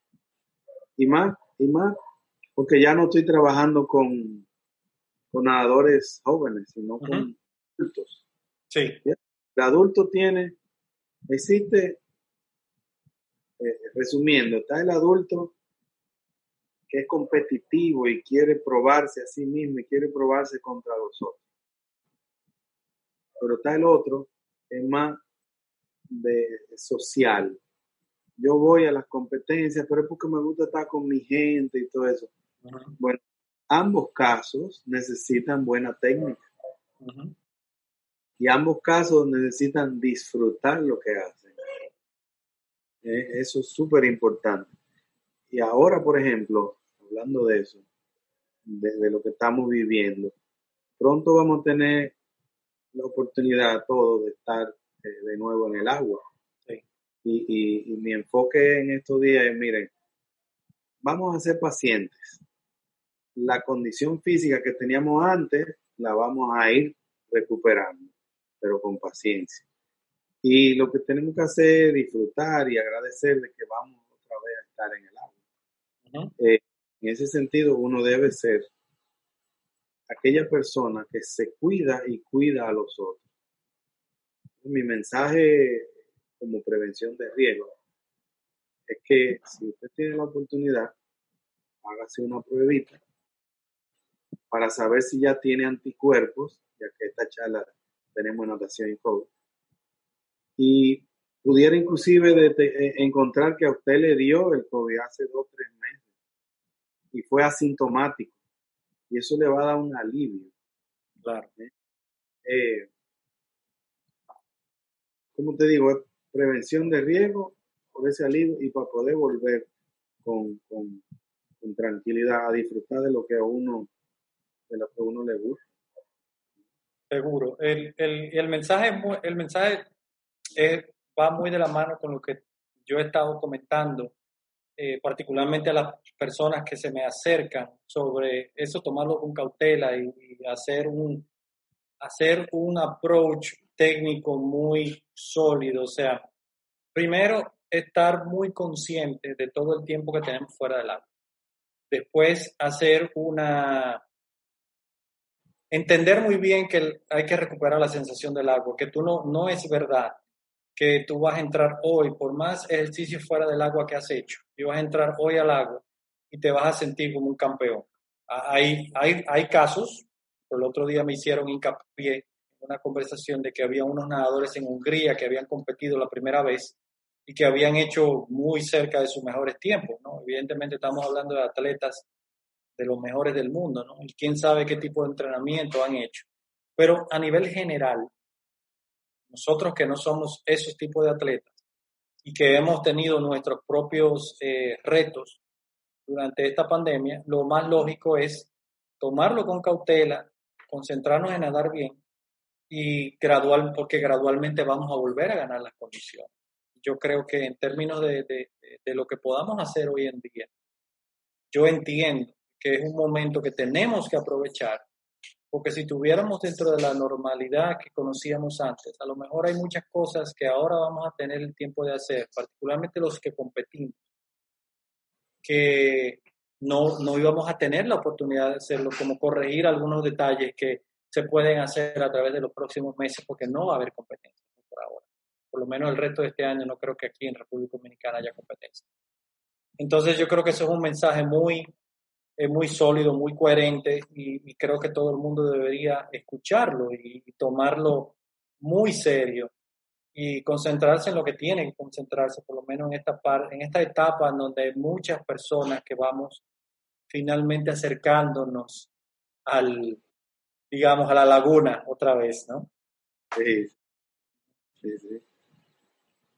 Y más, y más, porque ya no estoy trabajando con, con nadadores jóvenes, sino con adultos. Sí. El adulto tiene Existe, eh, resumiendo, está el adulto que es competitivo y quiere probarse a sí mismo y quiere probarse contra los otros. Pero está el otro, es más de social. Yo voy a las competencias, pero es porque me gusta estar con mi gente y todo eso. Bueno, ambos casos necesitan buena técnica. Y ambos casos necesitan disfrutar lo que hacen. Eh, eso es súper importante. Y ahora, por ejemplo, hablando de eso, de, lo que estamos viviendo, pronto vamos a tener la oportunidad todos de estar eh, de nuevo en el agua. Y, y, mi enfoque en estos días es, miren, vamos a ser pacientes. La condición física que teníamos antes la vamos a ir recuperando, pero con paciencia. Y lo que tenemos que hacer es disfrutar y agradecer de que vamos otra vez a estar en el agua. Eh, en ese sentido, uno debe ser aquella persona que se cuida y cuida a los otros. Mi mensaje como prevención de riesgo es que si usted tiene la oportunidad, hágase una pruebita para saber si ya tiene anticuerpos, ya que esta charla tenemos natación y COVID. Y pudiera inclusive de, encontrar que a usted le dio el COVID hace dos o tres meses y fue asintomático. Y eso le va a dar un alivio. Claro. ¿Eh? Eh, como te digo, es prevención de riesgo por ese alivio y para poder volver con, con, tranquilidad a disfrutar de lo que a uno, de lo que a uno le gusta. Seguro. El, el, el mensaje, el mensaje va muy de la mano con lo que yo he estado comentando eh, particularmente a las personas que se me acercan sobre eso, tomarlo con cautela y, hacer, un, hacer un approach técnico muy sólido. O sea, primero, estar muy consciente de todo el tiempo que tenemos fuera del agua. Después, hacer una... Entender muy bien que hay que recuperar la sensación del agua, que tú no, no es verdad que tú vas a entrar hoy, por más ejercicio fuera del agua que has hecho, y vas a entrar hoy al agua y te vas a sentir como un campeón. Hay, hay, hay casos, el otro día me hicieron hincapié en una conversación de que había unos nadadores en Hungría que habían competido la primera vez y que habían hecho muy cerca de sus mejores tiempos, ¿no? Evidentemente estamos hablando de atletas de los mejores del mundo, ¿no? Y quién sabe qué tipo de entrenamiento han hecho. Pero a nivel general, nosotros que no somos esos tipos de atletas y que hemos tenido nuestros propios eh, retos durante esta pandemia, lo más lógico es tomarlo con cautela, concentrarnos en nadar bien y gradual, porque gradualmente vamos a volver a ganar las condiciones. Yo creo que en términos de, de lo que podamos hacer hoy en día, yo entiendo que es un momento que tenemos que aprovechar porque si tuviéramos dentro de la normalidad que conocíamos antes, a lo mejor hay muchas cosas que ahora vamos a tener el tiempo de hacer, particularmente los que competimos, que no, no íbamos a tener la oportunidad de hacerlo, como corregir algunos detalles que se pueden hacer a través de los próximos meses, porque no va a haber competencia por ahora. Por lo menos el resto de este año no creo que aquí en República Dominicana haya competencia. Entonces yo creo que eso es un mensaje muy es muy sólido, muy coherente y, creo que todo el mundo debería escucharlo y, tomarlo muy serio y concentrarse en lo que tiene que concentrarse, por lo menos en esta, par, en esta etapa en donde hay muchas personas que vamos finalmente acercándonos al, digamos, a la laguna otra vez, ¿no? Sí, sí, sí.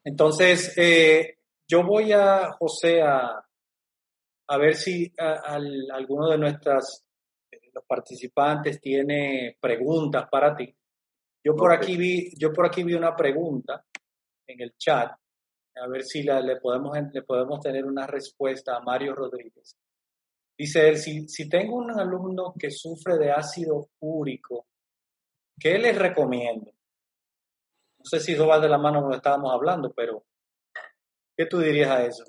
Entonces, eh, yo voy a, José, a, a ver si alguno de nuestros los participantes tiene preguntas para ti. Yo por aquí vi, yo por aquí vi una pregunta en el chat. A ver si le, podemos, le podemos tener una respuesta a Mario Rodríguez. Dice él, si, si tengo un alumno que sufre de ácido úrico, ¿qué les recomiendo? No sé si eso va de la mano con lo estábamos hablando, pero ¿qué tú dirías a eso?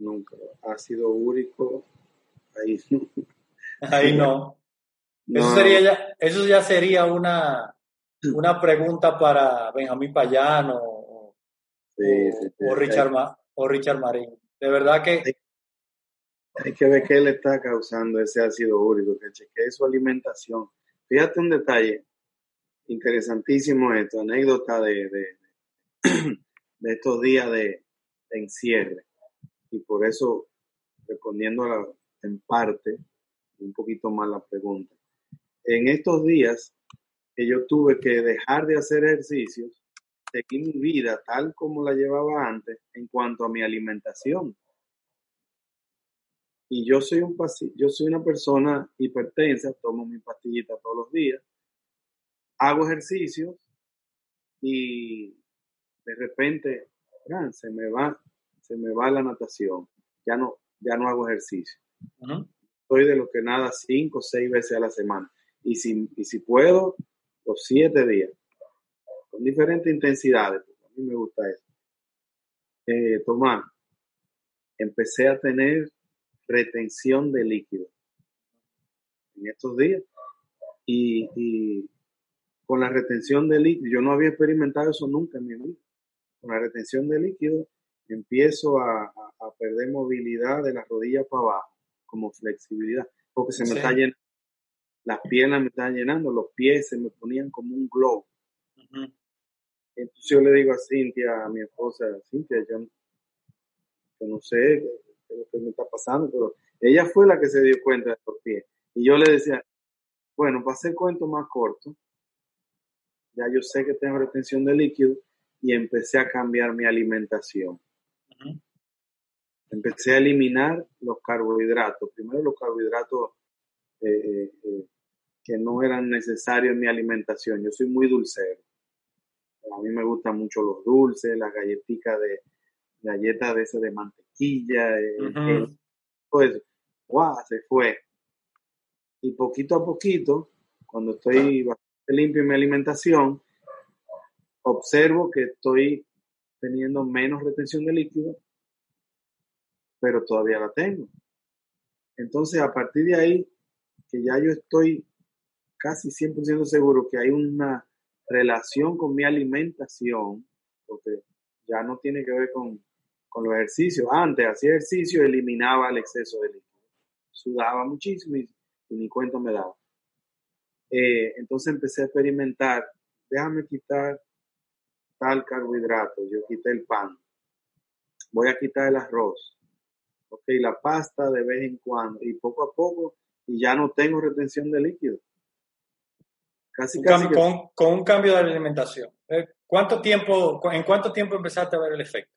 Nunca. Ácido úrico, ahí no. Ahí no. Eso, sería ya, eso ya sería una, una pregunta para Benjamín Payano o, Richard, o Richard Marín. De verdad que... Hay, que ver qué le está causando ese ácido úrico, que chequee su alimentación. Fíjate un detalle interesantísimo esto, anécdota de, de, de estos días de, encierre. Y por eso, respondiendo en parte, un poquito más la pregunta. En estos días que yo tuve que dejar de hacer ejercicios, seguí mi vida tal como la llevaba antes en cuanto a mi alimentación. Y yo soy un yo soy una persona hipertensa, tomo mi pastillita todos los días, hago ejercicios y de repente se me va, se me va la natación. Ya no, ya no hago ejercicio. Soy de los que nada cinco o seis veces a la semana. Y si, y si puedo, los siete días. Con diferentes intensidades. A mí me gusta eso. Eh, Tomás, empecé a tener retención de líquido en estos días. Y, y, con la retención de líquido, yo no había experimentado eso nunca en mi vida con la retención de líquido, empiezo a, perder movilidad de las rodillas para abajo, como flexibilidad, porque se me está llenando, las piernas me están llenando, los pies se me ponían como un globo. Entonces yo le digo a Cintia, a mi esposa, Cintia, yo, no sé qué es lo que me está pasando, pero ella fue la que se dio cuenta de los pies. Y yo le decía, bueno, para hacer cuento más corto, ya yo sé que tengo retención de líquido, y empecé a cambiar mi alimentación. Empecé a eliminar los carbohidratos. Primero los carbohidratos eh, eh, eh, que no eran necesarios en mi alimentación. Yo soy muy dulcero. A mí me gustan mucho los dulces, las galletitas de galletas de ese de mantequilla, pues, ¡guau! Se fue. Y poquito a poquito, cuando estoy limpio en mi alimentación, observo que estoy teniendo menos retención de líquido, pero todavía la tengo. Entonces, a partir de ahí, que ya yo estoy casi 100% seguro que hay una relación con mi alimentación, porque ya no tiene que ver con, los ejercicios. Antes hacía ejercicio, eliminaba el exceso de líquido. Sudaba muchísimo y, ni cuenta me daba. Eh, entonces empecé a experimentar, déjame quitar tal carbohidrato, yo quité el pan, voy a quitar el arroz, ok, la pasta de vez en cuando, y poco a poco, y ya no tengo retención de líquido. Casi, casi con, un cambio de alimentación. Eh, ¿Cuánto tiempo, ¿En cuánto tiempo empezaste a ver el efecto?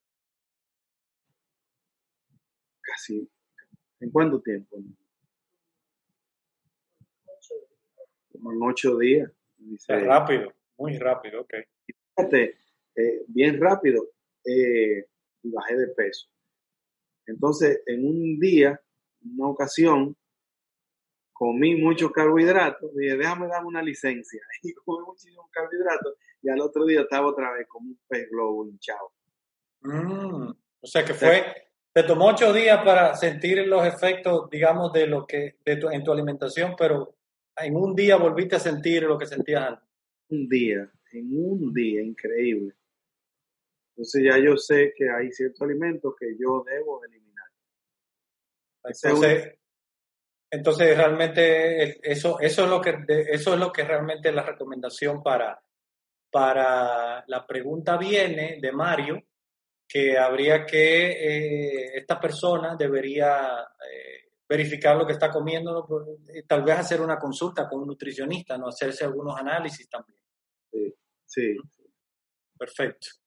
Casi. ¿En cuánto tiempo? Como en ocho días. rápido, muy rápido, ok. Fíjate, eh, bien rápido eh, y bajé de peso. Entonces, en un día, una ocasión, comí muchos carbohidratos, dije, déjame darme una licencia. Y comí muchísimos carbohidratos y al otro día estaba otra vez como un pez globo hinchado. Mm, o sea que fue, te tomó ocho días para sentir los efectos, digamos, de lo que, de tu, en tu alimentación, pero en un día volviste a sentir lo que sentías antes. Un día, en un día, increíble. Entonces ya yo sé que hay ciertos alimentos que yo debo eliminar. Entonces, entonces realmente eso, eso, es lo que, eso es lo que realmente es la recomendación para, para la pregunta viene de Mario, que habría que, eh, esta persona debería eh, verificar lo que está comiendo, eh, tal vez hacer una consulta con un nutricionista, no hacerse algunos análisis también. Sí, sí. Perfecto.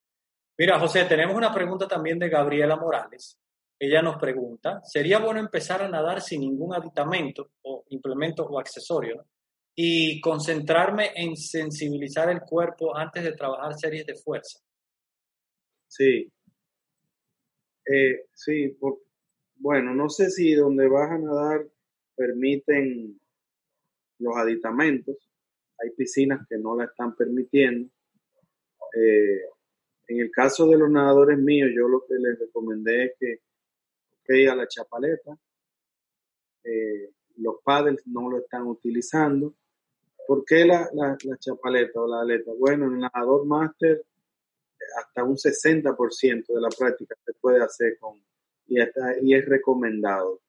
Mira, José, tenemos una pregunta también de Gabriela Morales. Ella nos pregunta, ¿sería bueno empezar a nadar sin ningún aditamento o implemento o accesorio y concentrarme en sensibilizar el cuerpo antes de trabajar series de fuerza? Sí. Eh, sí, bueno, no sé si donde vas a nadar permiten los aditamentos. Hay piscinas que no la están permitiendo. Eh, en el caso de los nadadores míos, yo lo que les recomendé es que, ok, a la chapaleta, eh, los paddles no lo están utilizando. ¿Por qué la, chapaleta o la aleta? Bueno, en el nadador máster hasta un 60% de la práctica se puede hacer con, y, y es recomendado.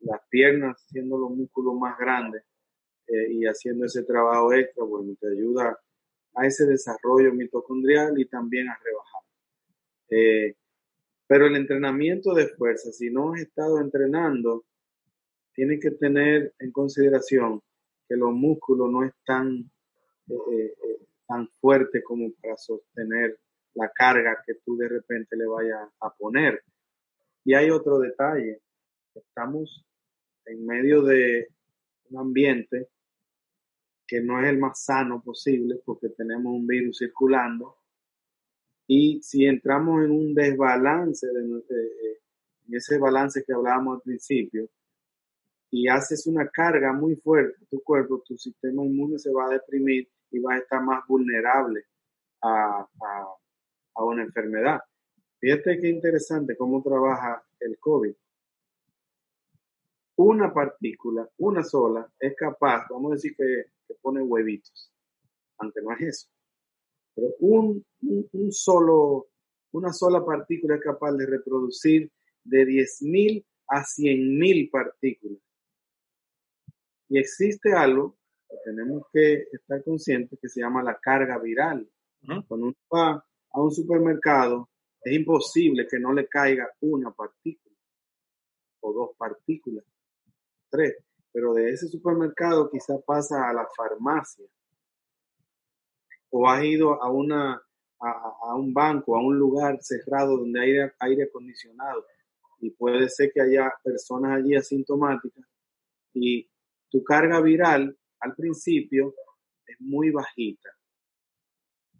Las piernas siendo los músculos más grandes eh, y haciendo ese trabajo extra, bueno, te ayuda a ese desarrollo mitocondrial y también a rebajar. Eh, pero el entrenamiento de fuerza, si no has estado entrenando, tiene que tener en consideración que los músculos no están eh, tan fuerte como para sostener la carga que tú de repente le vayas a poner. Y hay otro detalle, estamos en medio de un ambiente que no es el más sano posible porque tenemos un virus circulando y si entramos en un desbalance, de, en ese balance que hablábamos al principio, y haces una carga muy fuerte a tu cuerpo, tu sistema inmune se va a deprimir y vas a estar más vulnerable a, una enfermedad. Fíjate qué interesante cómo trabaja el COVID. Una partícula, una sola, es capaz, vamos a decir que, pone huevitos, aunque no es eso, pero un, un, solo, una sola partícula es capaz de reproducir de 10.000 a 100.000 partículas. Y existe algo tenemos que estar conscientes que se llama la carga viral. Cuando uno va a un supermercado, es imposible que no le caiga una partícula o dos partículas, tres. Pero de ese supermercado quizá pasa a la farmacia o has ido a, una, a, un banco, a un lugar cerrado donde hay aire, aire acondicionado y puede ser que haya personas allí asintomáticas y tu carga viral al principio es muy bajita.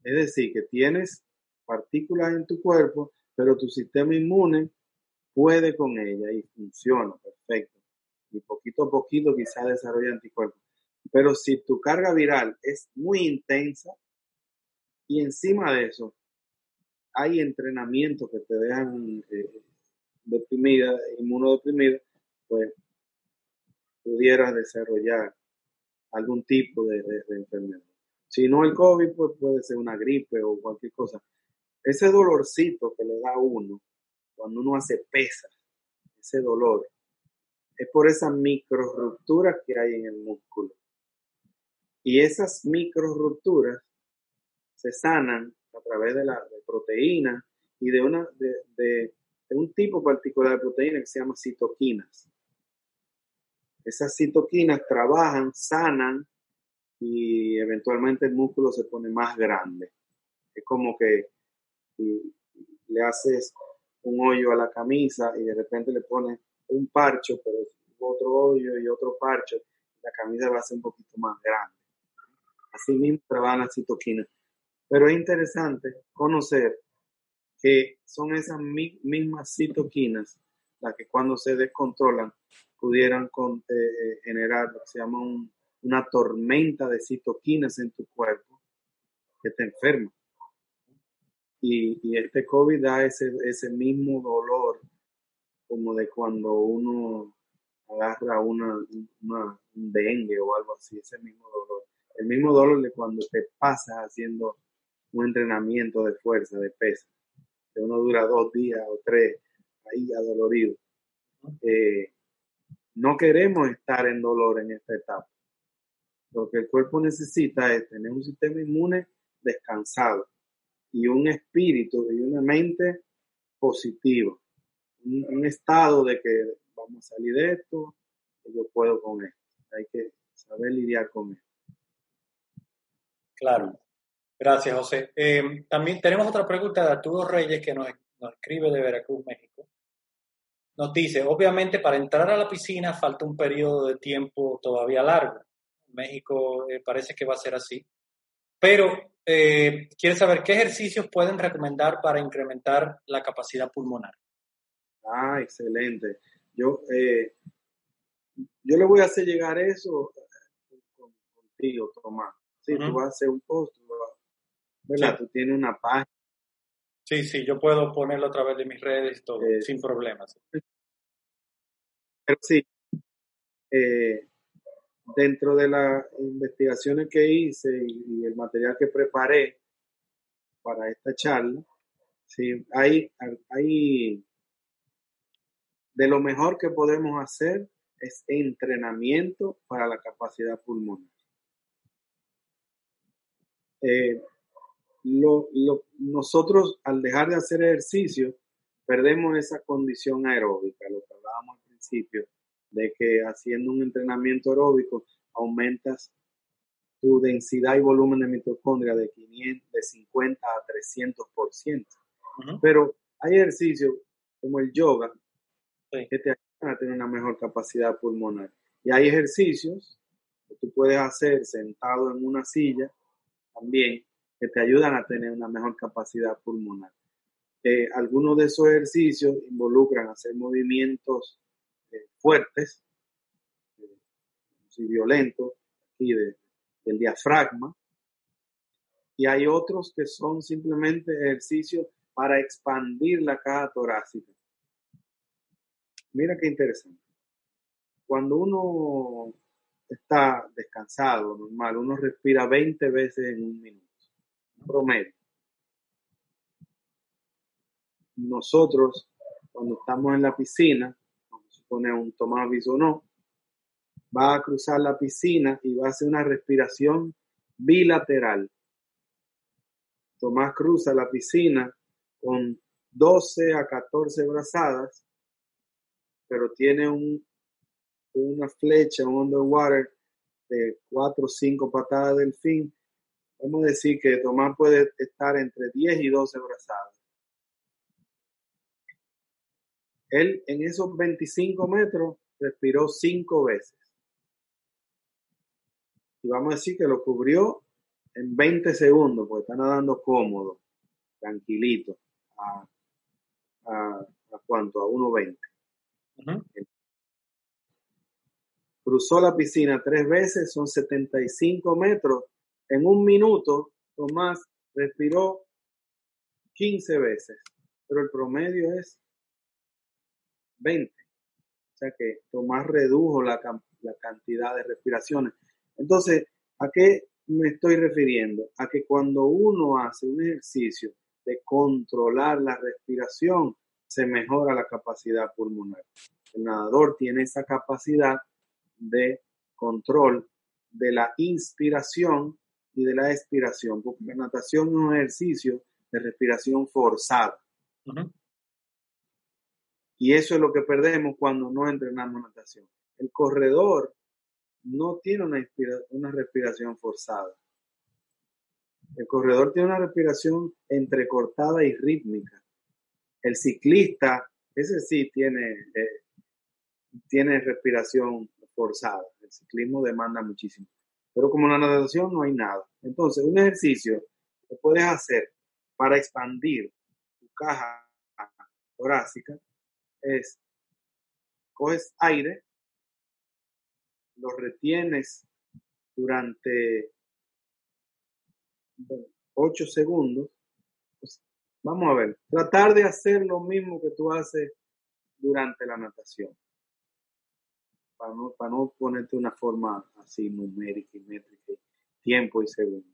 Es decir, que tienes partículas en tu cuerpo, pero tu sistema inmune puede con ella y funciona perfecto. Y poquito a poquito quizá desarrolla anticuerpos. Pero si tu carga viral es muy intensa y encima de eso hay entrenamientos que te dejan eh, deprimida, inmunodeprimida, pues pudieras desarrollar algún tipo de, enfermedad. Si no el COVID, pues puede ser una gripe o cualquier cosa. Ese dolorcito que le da a uno cuando uno hace pesas, ese dolor, es por esas micro rupturas que hay en el músculo. Y esas micro rupturas se sanan a través de la proteína y de, una, de, de un tipo particular de proteína que se llama citoquinas. Esas citoquinas trabajan, sanan y eventualmente el músculo se pone más grande. Es como que le haces un hoyo a la camisa y de repente le pones un parcho, pero otro hoyo y otro parcho, la camisa va a ser un poquito más grande. Así mismo trabajan las citoquinas. Pero es interesante conocer que son esas mismas citoquinas las que cuando se descontrolan pudieran con, eh, eh, generar lo que se llama una tormenta de citoquinas en tu cuerpo que te enferma. Y, este COVID da ese, ese mismo dolor como de cuando uno agarra una, una, un dengue o algo así, ese mismo dolor. El mismo dolor de cuando te pasas haciendo un entrenamiento de fuerza, de peso, que uno dura dos días o tres ahí adolorido. Eh, no queremos estar en dolor en esta etapa. Lo que el cuerpo necesita es tener un sistema inmune descansado y un espíritu y una mente positiva. Un, estado de que vamos a salir de esto, yo puedo con esto. Hay que saber lidiar con esto. Claro. Gracias, José. Eh, también tenemos otra pregunta de Arturo Reyes que nos, nos escribe de Veracruz, México nos dice, obviamente para entrar a la piscina falta un periodo de tiempo todavía largo. México eh, parece que va a ser así. Pero eh, quiere saber qué ejercicios pueden recomendar para incrementar la capacidad pulmonar. Ah, excelente. Yo, eh, yo le voy a hacer llegar eso contigo, Tomás. Sí, tú vas a hacer un post, ¿verdad? Tú tienes una página Sí, sí, yo puedo ponerlo a través de mis redes todo, eh, sin problemas. Pero sí, eh, dentro de las investigaciones que hice y, el material que preparé para esta charla. Sí, hay, hay, de lo mejor que podemos hacer es entrenamiento para la capacidad pulmonar. Eh, lo, nosotros al dejar de hacer ejercicio perdemos esa condición aeróbica, lo que hablábamos al principio, de que haciendo un entrenamiento aeróbico aumentas tu densidad y volumen de mitocondria de, 500, de 50 a 300%. Pero hay ejercicios como el yoga que te ayudan a tener una mejor capacidad pulmonar. Y hay ejercicios que tú puedes hacer sentado en una silla también que te ayudan a tener una mejor capacidad pulmonar. Eh, algunos de esos ejercicios involucran hacer movimientos eh, fuertes eh, y violentos aquí del diafragma y hay otros que son simplemente ejercicios para expandir la caja torácica. Mira qué interesante. Cuando uno está descansado, normal, uno respira 20 veces en un minuto promedio. Nosotros, cuando estamos en la piscina, vamos a suponer un Tomás no va a cruzar la piscina y va a hacer una respiración bilateral. Tomás cruza la piscina con 12 a 14 brazadas, pero tiene un, una flecha, un underwater de 4 o 5 patadas del fin Vamos a decir que Tomás puede estar entre 10 y 12 brazadas. Él en esos 25 metros respiró 5 veces. Y vamos a decir que lo cubrió en 20 segundos, porque está nadando cómodo, tranquilito, a, a, a cuánto, a 1.20. Cruzó la piscina tres veces, son 75 metros en un minuto, Tomás respiró 15 veces, pero el promedio es 20. O sea que Tomás redujo la, la cantidad de respiraciones. Entonces, ¿a qué me estoy refiriendo? A que cuando uno hace un ejercicio de controlar la respiración, se mejora la capacidad pulmonar. El nadador tiene esa capacidad de control de la inspiración y de la expiración, porque la natación es un ejercicio de respiración forzada. Y eso es lo que perdemos cuando no entrenamos natación. El corredor no tiene una, una respiración forzada. El corredor tiene una respiración entrecortada y rítmica. El ciclista, ese sí tiene, eh, tiene respiración forzada. El ciclismo demanda muchísimo. Pero como la natación no hay nada. Entonces, un ejercicio que puedes hacer para expandir tu caja torácica es, coges aire, lo retienes durante 8 segundos. Vamos a ver, tratar de hacer lo mismo que tú haces durante la natación para no, para no ponerte una forma así numérica y métrica, tiempo y segundo.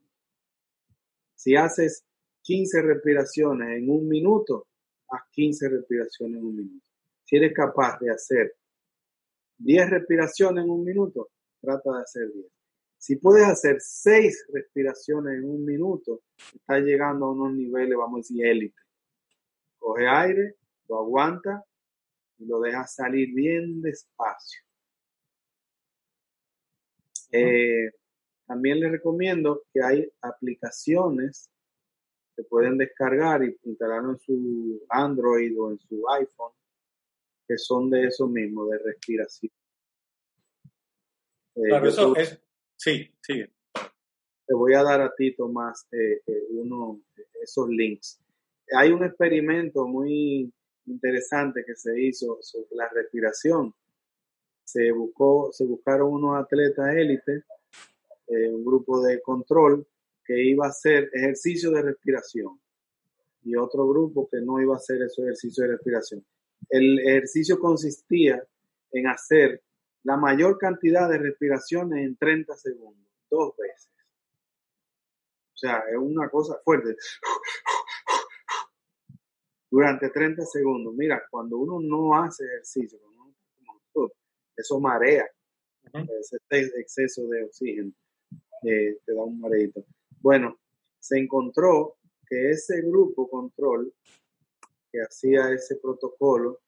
Si haces 15 respiraciones en un minuto, haz 15 respiraciones en un minuto. Si eres capaz de hacer 10 respiraciones en un minuto, trata de hacer 10. Si puedes hacer 6 respiraciones en un minuto, estás llegando a unos niveles, vamos a decir, élite. Coge aire, lo aguanta y lo dejas salir bien despacio. Eh, también les recomiendo que hay aplicaciones que pueden descargar y instalar en su Android o en su iPhone que son de eso mismo, de respiración. Eh, claro, eso es. Sí, sigue. Te voy a dar a ti, Tomás, eh, uno esos links. Hay un experimento muy interesante que se hizo sobre la respiración se, buscó, se buscaron unos atletas élite, eh, un grupo de control que iba a hacer ejercicio de respiración y otro grupo que no iba a hacer ese ejercicio de respiración. El ejercicio consistía en hacer la mayor cantidad de respiraciones en 30 segundos, dos veces. O sea, es una cosa fuerte. Durante 30 segundos. Mira, cuando uno no hace ejercicio, eso marea. Ese exceso de oxígeno eh, te da un mareito. Bueno, se encontró que ese grupo control que hacía ese protocolo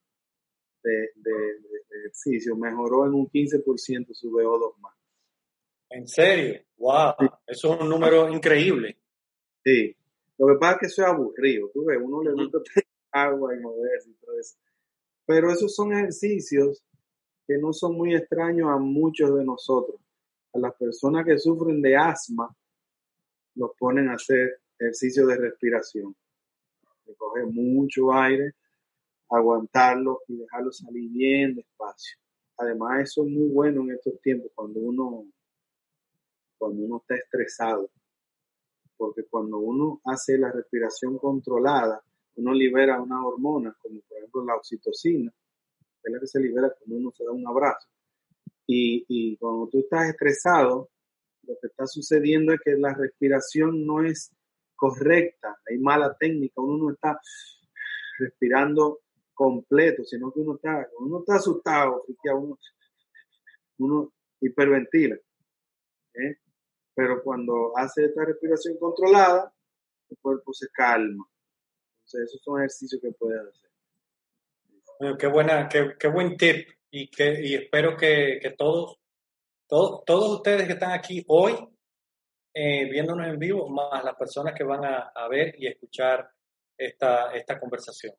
de, ejercicio mejoró en un 15% su VO2 más. ¿En serio? ¡Wow! Eso es un número increíble. Sí. Lo que pasa es que eso es aburrido. Tú ves, uno le gusta agua y moverse y todo eso. Pero esos son ejercicios que no son muy extraños a muchos de nosotros. A las personas que sufren de asma, los ponen a hacer ejercicio de respiración. De coger mucho aire, aguantarlo y dejarlo salir bien despacio. Además, eso es muy bueno en estos tiempos cuando uno, cuando uno está estresado. Porque cuando uno hace la respiración controlada, uno libera una hormona, como por ejemplo la oxitocina, que es la que se libera cuando uno se da un abrazo. Y, y cuando tú estás estresado, lo que está sucediendo es que la respiración no es correcta, hay mala técnica, uno no está respirando completo, sino que uno está, uno está asustado, uno, uno hiperventila. ¿eh? Pero cuando hace esta respiración controlada, el cuerpo se calma. Entonces, esos son ejercicios que puedes hacer. Bueno, qué, buena, qué, qué buen tip y, que, y espero que, que todos, todos, todos ustedes que están aquí hoy eh, viéndonos en vivo, más las personas que van a, a, ver y escuchar esta, esta conversación.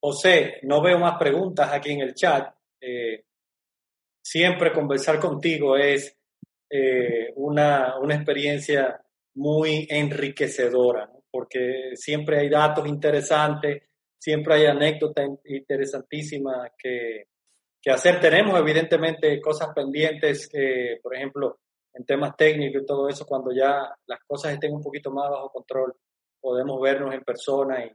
José, no veo más preguntas aquí en el chat. Eh, siempre conversar contigo es eh, una, una, experiencia muy enriquecedora, porque siempre hay datos interesantes, siempre hay anécdotas interesantísimas que, que hacer. Tenemos evidentemente cosas pendientes, que, por ejemplo, en temas técnicos y todo eso, cuando ya las cosas estén un poquito más bajo control, podemos vernos en persona y,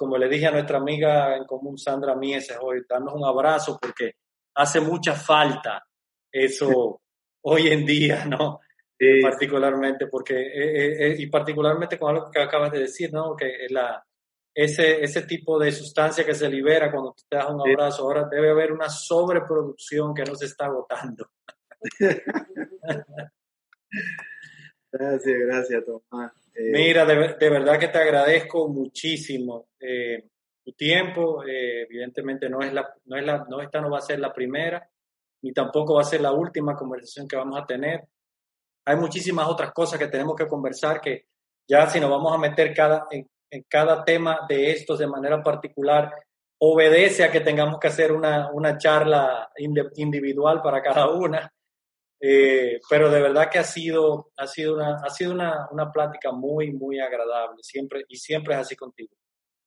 como le dije a nuestra amiga en común, Sandra Mieses, hoy, darnos un abrazo porque hace mucha falta eso hoy en día, ¿no? particularmente porque, eh, eh, eh, y particularmente con algo que acabas de decir, ¿no? Que la, ese, ese tipo de sustancia que se libera cuando te das un abrazo, ahora debe haber una sobreproducción que no se está agotando. gracias, gracias, Tomás. Eh, Mira, de, verdad que te agradezco muchísimo eh, tu tiempo. Eh, evidentemente no es la, no es la, no esta no va a ser la primera, ni tampoco va a ser la última conversación que vamos a tener. Hay muchísimas otras cosas que tenemos que conversar que ya si nos vamos a meter cada, en, en cada tema de estos de manera particular, obedece a que tengamos que hacer una, una charla individual para cada una. Eh, pero de verdad que ha sido, ha sido, una, ha sido una, una plática muy, muy agradable, siempre, y siempre es así contigo.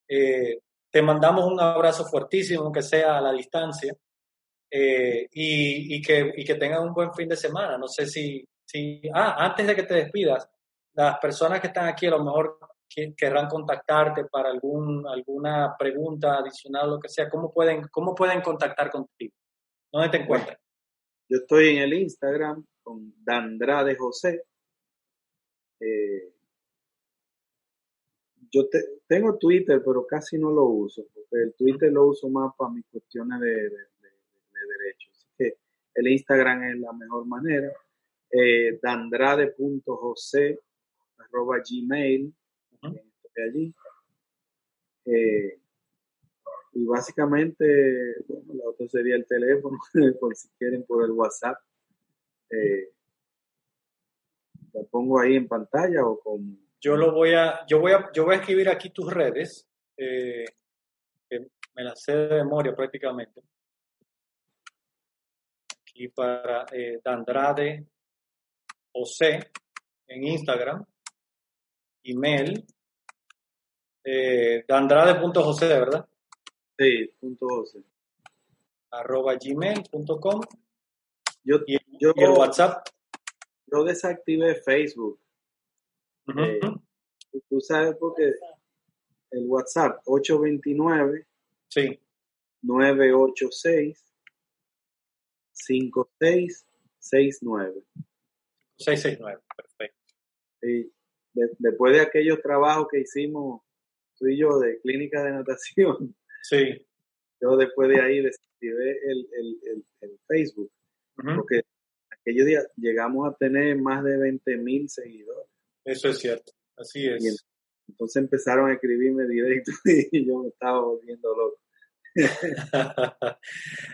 Eh, te mandamos un abrazo fuertísimo, aunque sea a la distancia, eh, y, y, que, y que tengan un buen fin de semana. No sé si, si, ah, antes de que te despidas, las personas que están aquí a lo mejor querrán contactarte para algún, alguna pregunta adicional, lo que sea, ¿cómo pueden, cómo pueden contactar contigo? ¿Dónde te encuentran? Yo estoy en el Instagram con Dandrade José. Eh, yo tengo Twitter, pero casi no lo uso, porque el Twitter lo uso más para mis cuestiones de, derechos. Así que el Instagram es la mejor manera. Eh, arroba gmail allí eh, y básicamente, bueno, la otra sería el teléfono, por si quieren por el WhatsApp. Eh, ¿La pongo ahí en pantalla o como? Yo lo voy a, yo voy a, yo voy a escribir aquí tus redes, eh, que me las sé de memoria prácticamente. Aquí para eh, Dandrade José en Instagram, email, eh, dandrade.josé, ¿verdad? Sí, punto José. Arroba gmail.com. Yo, y, yo, el WhatsApp. Yo desactivé Facebook. Eh, tú sabes porque el WhatsApp 829 sí. 986 5669. 669, perfecto. Y, después de aquellos trabajos que hicimos tú y yo de clínica de natación, Sí, yo después de ahí desactivé el, el, el, el Facebook, ujú, porque aquellos días llegamos a tener más de 20 mil seguidores. eso es cierto. Así es. entonces empezaron a escribirme directo y yo me estaba volviendo loco.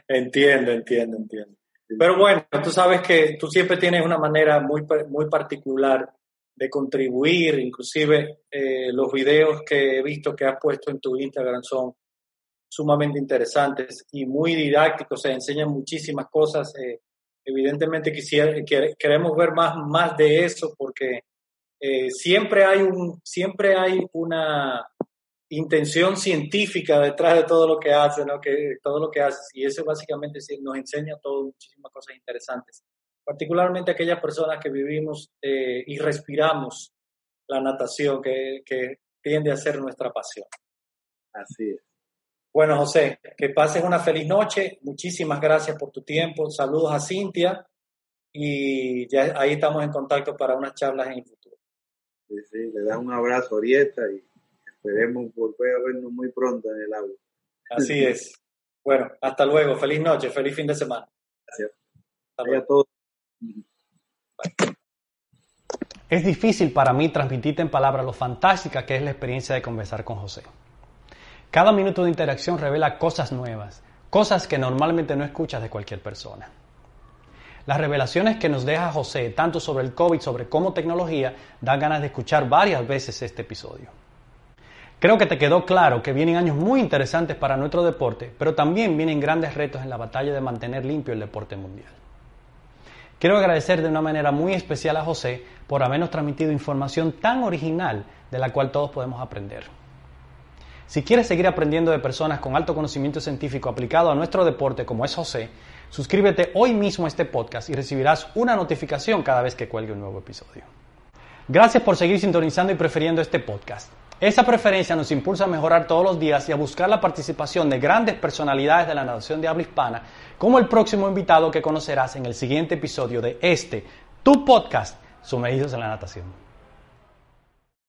entiendo, entiendo, entiendo. Pero bueno, tú sabes que tú siempre tienes una manera muy, muy particular de contribuir, inclusive eh, los videos que he visto que has puesto en tu Instagram son sumamente interesantes y muy didácticos, se enseñan muchísimas cosas. eh, evidentemente quisiera, que- queremos ver más, más de eso porque eh, siempre hay un, siempre hay una intención científica detrás de todo lo que hace, ¿no? Que todo lo que haces y eso básicamente nos enseña todo muchísimas cosas interesantes, particularmente aquellas personas que vivimos eh, y respiramos la natación que, que tiende a ser nuestra pasión. Así es. Bueno, José, que pases una feliz noche. Muchísimas gracias por tu tiempo. Saludos a Cintia y ya ahí estamos en contacto para unas charlas en el futuro. Sí, sí, le das un abrazo Orieta y esperemos volver a vernos muy pronto en el agua. Así es. Bueno, hasta luego. Feliz noche, feliz fin de semana. Gracias. Hasta luego. a todos. Es difícil para mí transmitirte en palabras lo fantástica que es la experiencia de conversar con José. Cada minuto de interacción revela cosas nuevas, cosas que normalmente no escuchas de cualquier persona. Las revelaciones que nos deja José, tanto sobre el COVID, sobre cómo tecnología, dan ganas de escuchar varias veces este episodio. Creo que te quedó claro que vienen años muy interesantes para nuestro deporte, pero también vienen grandes retos en la batalla de mantener limpio el deporte mundial. Quiero agradecer de una manera muy especial a José por habernos transmitido información tan original de la cual todos podemos aprender. Si quieres seguir aprendiendo de personas con alto conocimiento científico aplicado a nuestro deporte como es José, suscríbete hoy mismo a este podcast y recibirás una notificación cada vez que cuelgue un nuevo episodio. Gracias por seguir sintonizando y prefiriendo este podcast. Esa preferencia nos impulsa a mejorar todos los días y a buscar la participación de grandes personalidades de la natación de habla hispana, como el próximo invitado que conocerás en el siguiente episodio de este, tu podcast, Sumergidos en la Natación.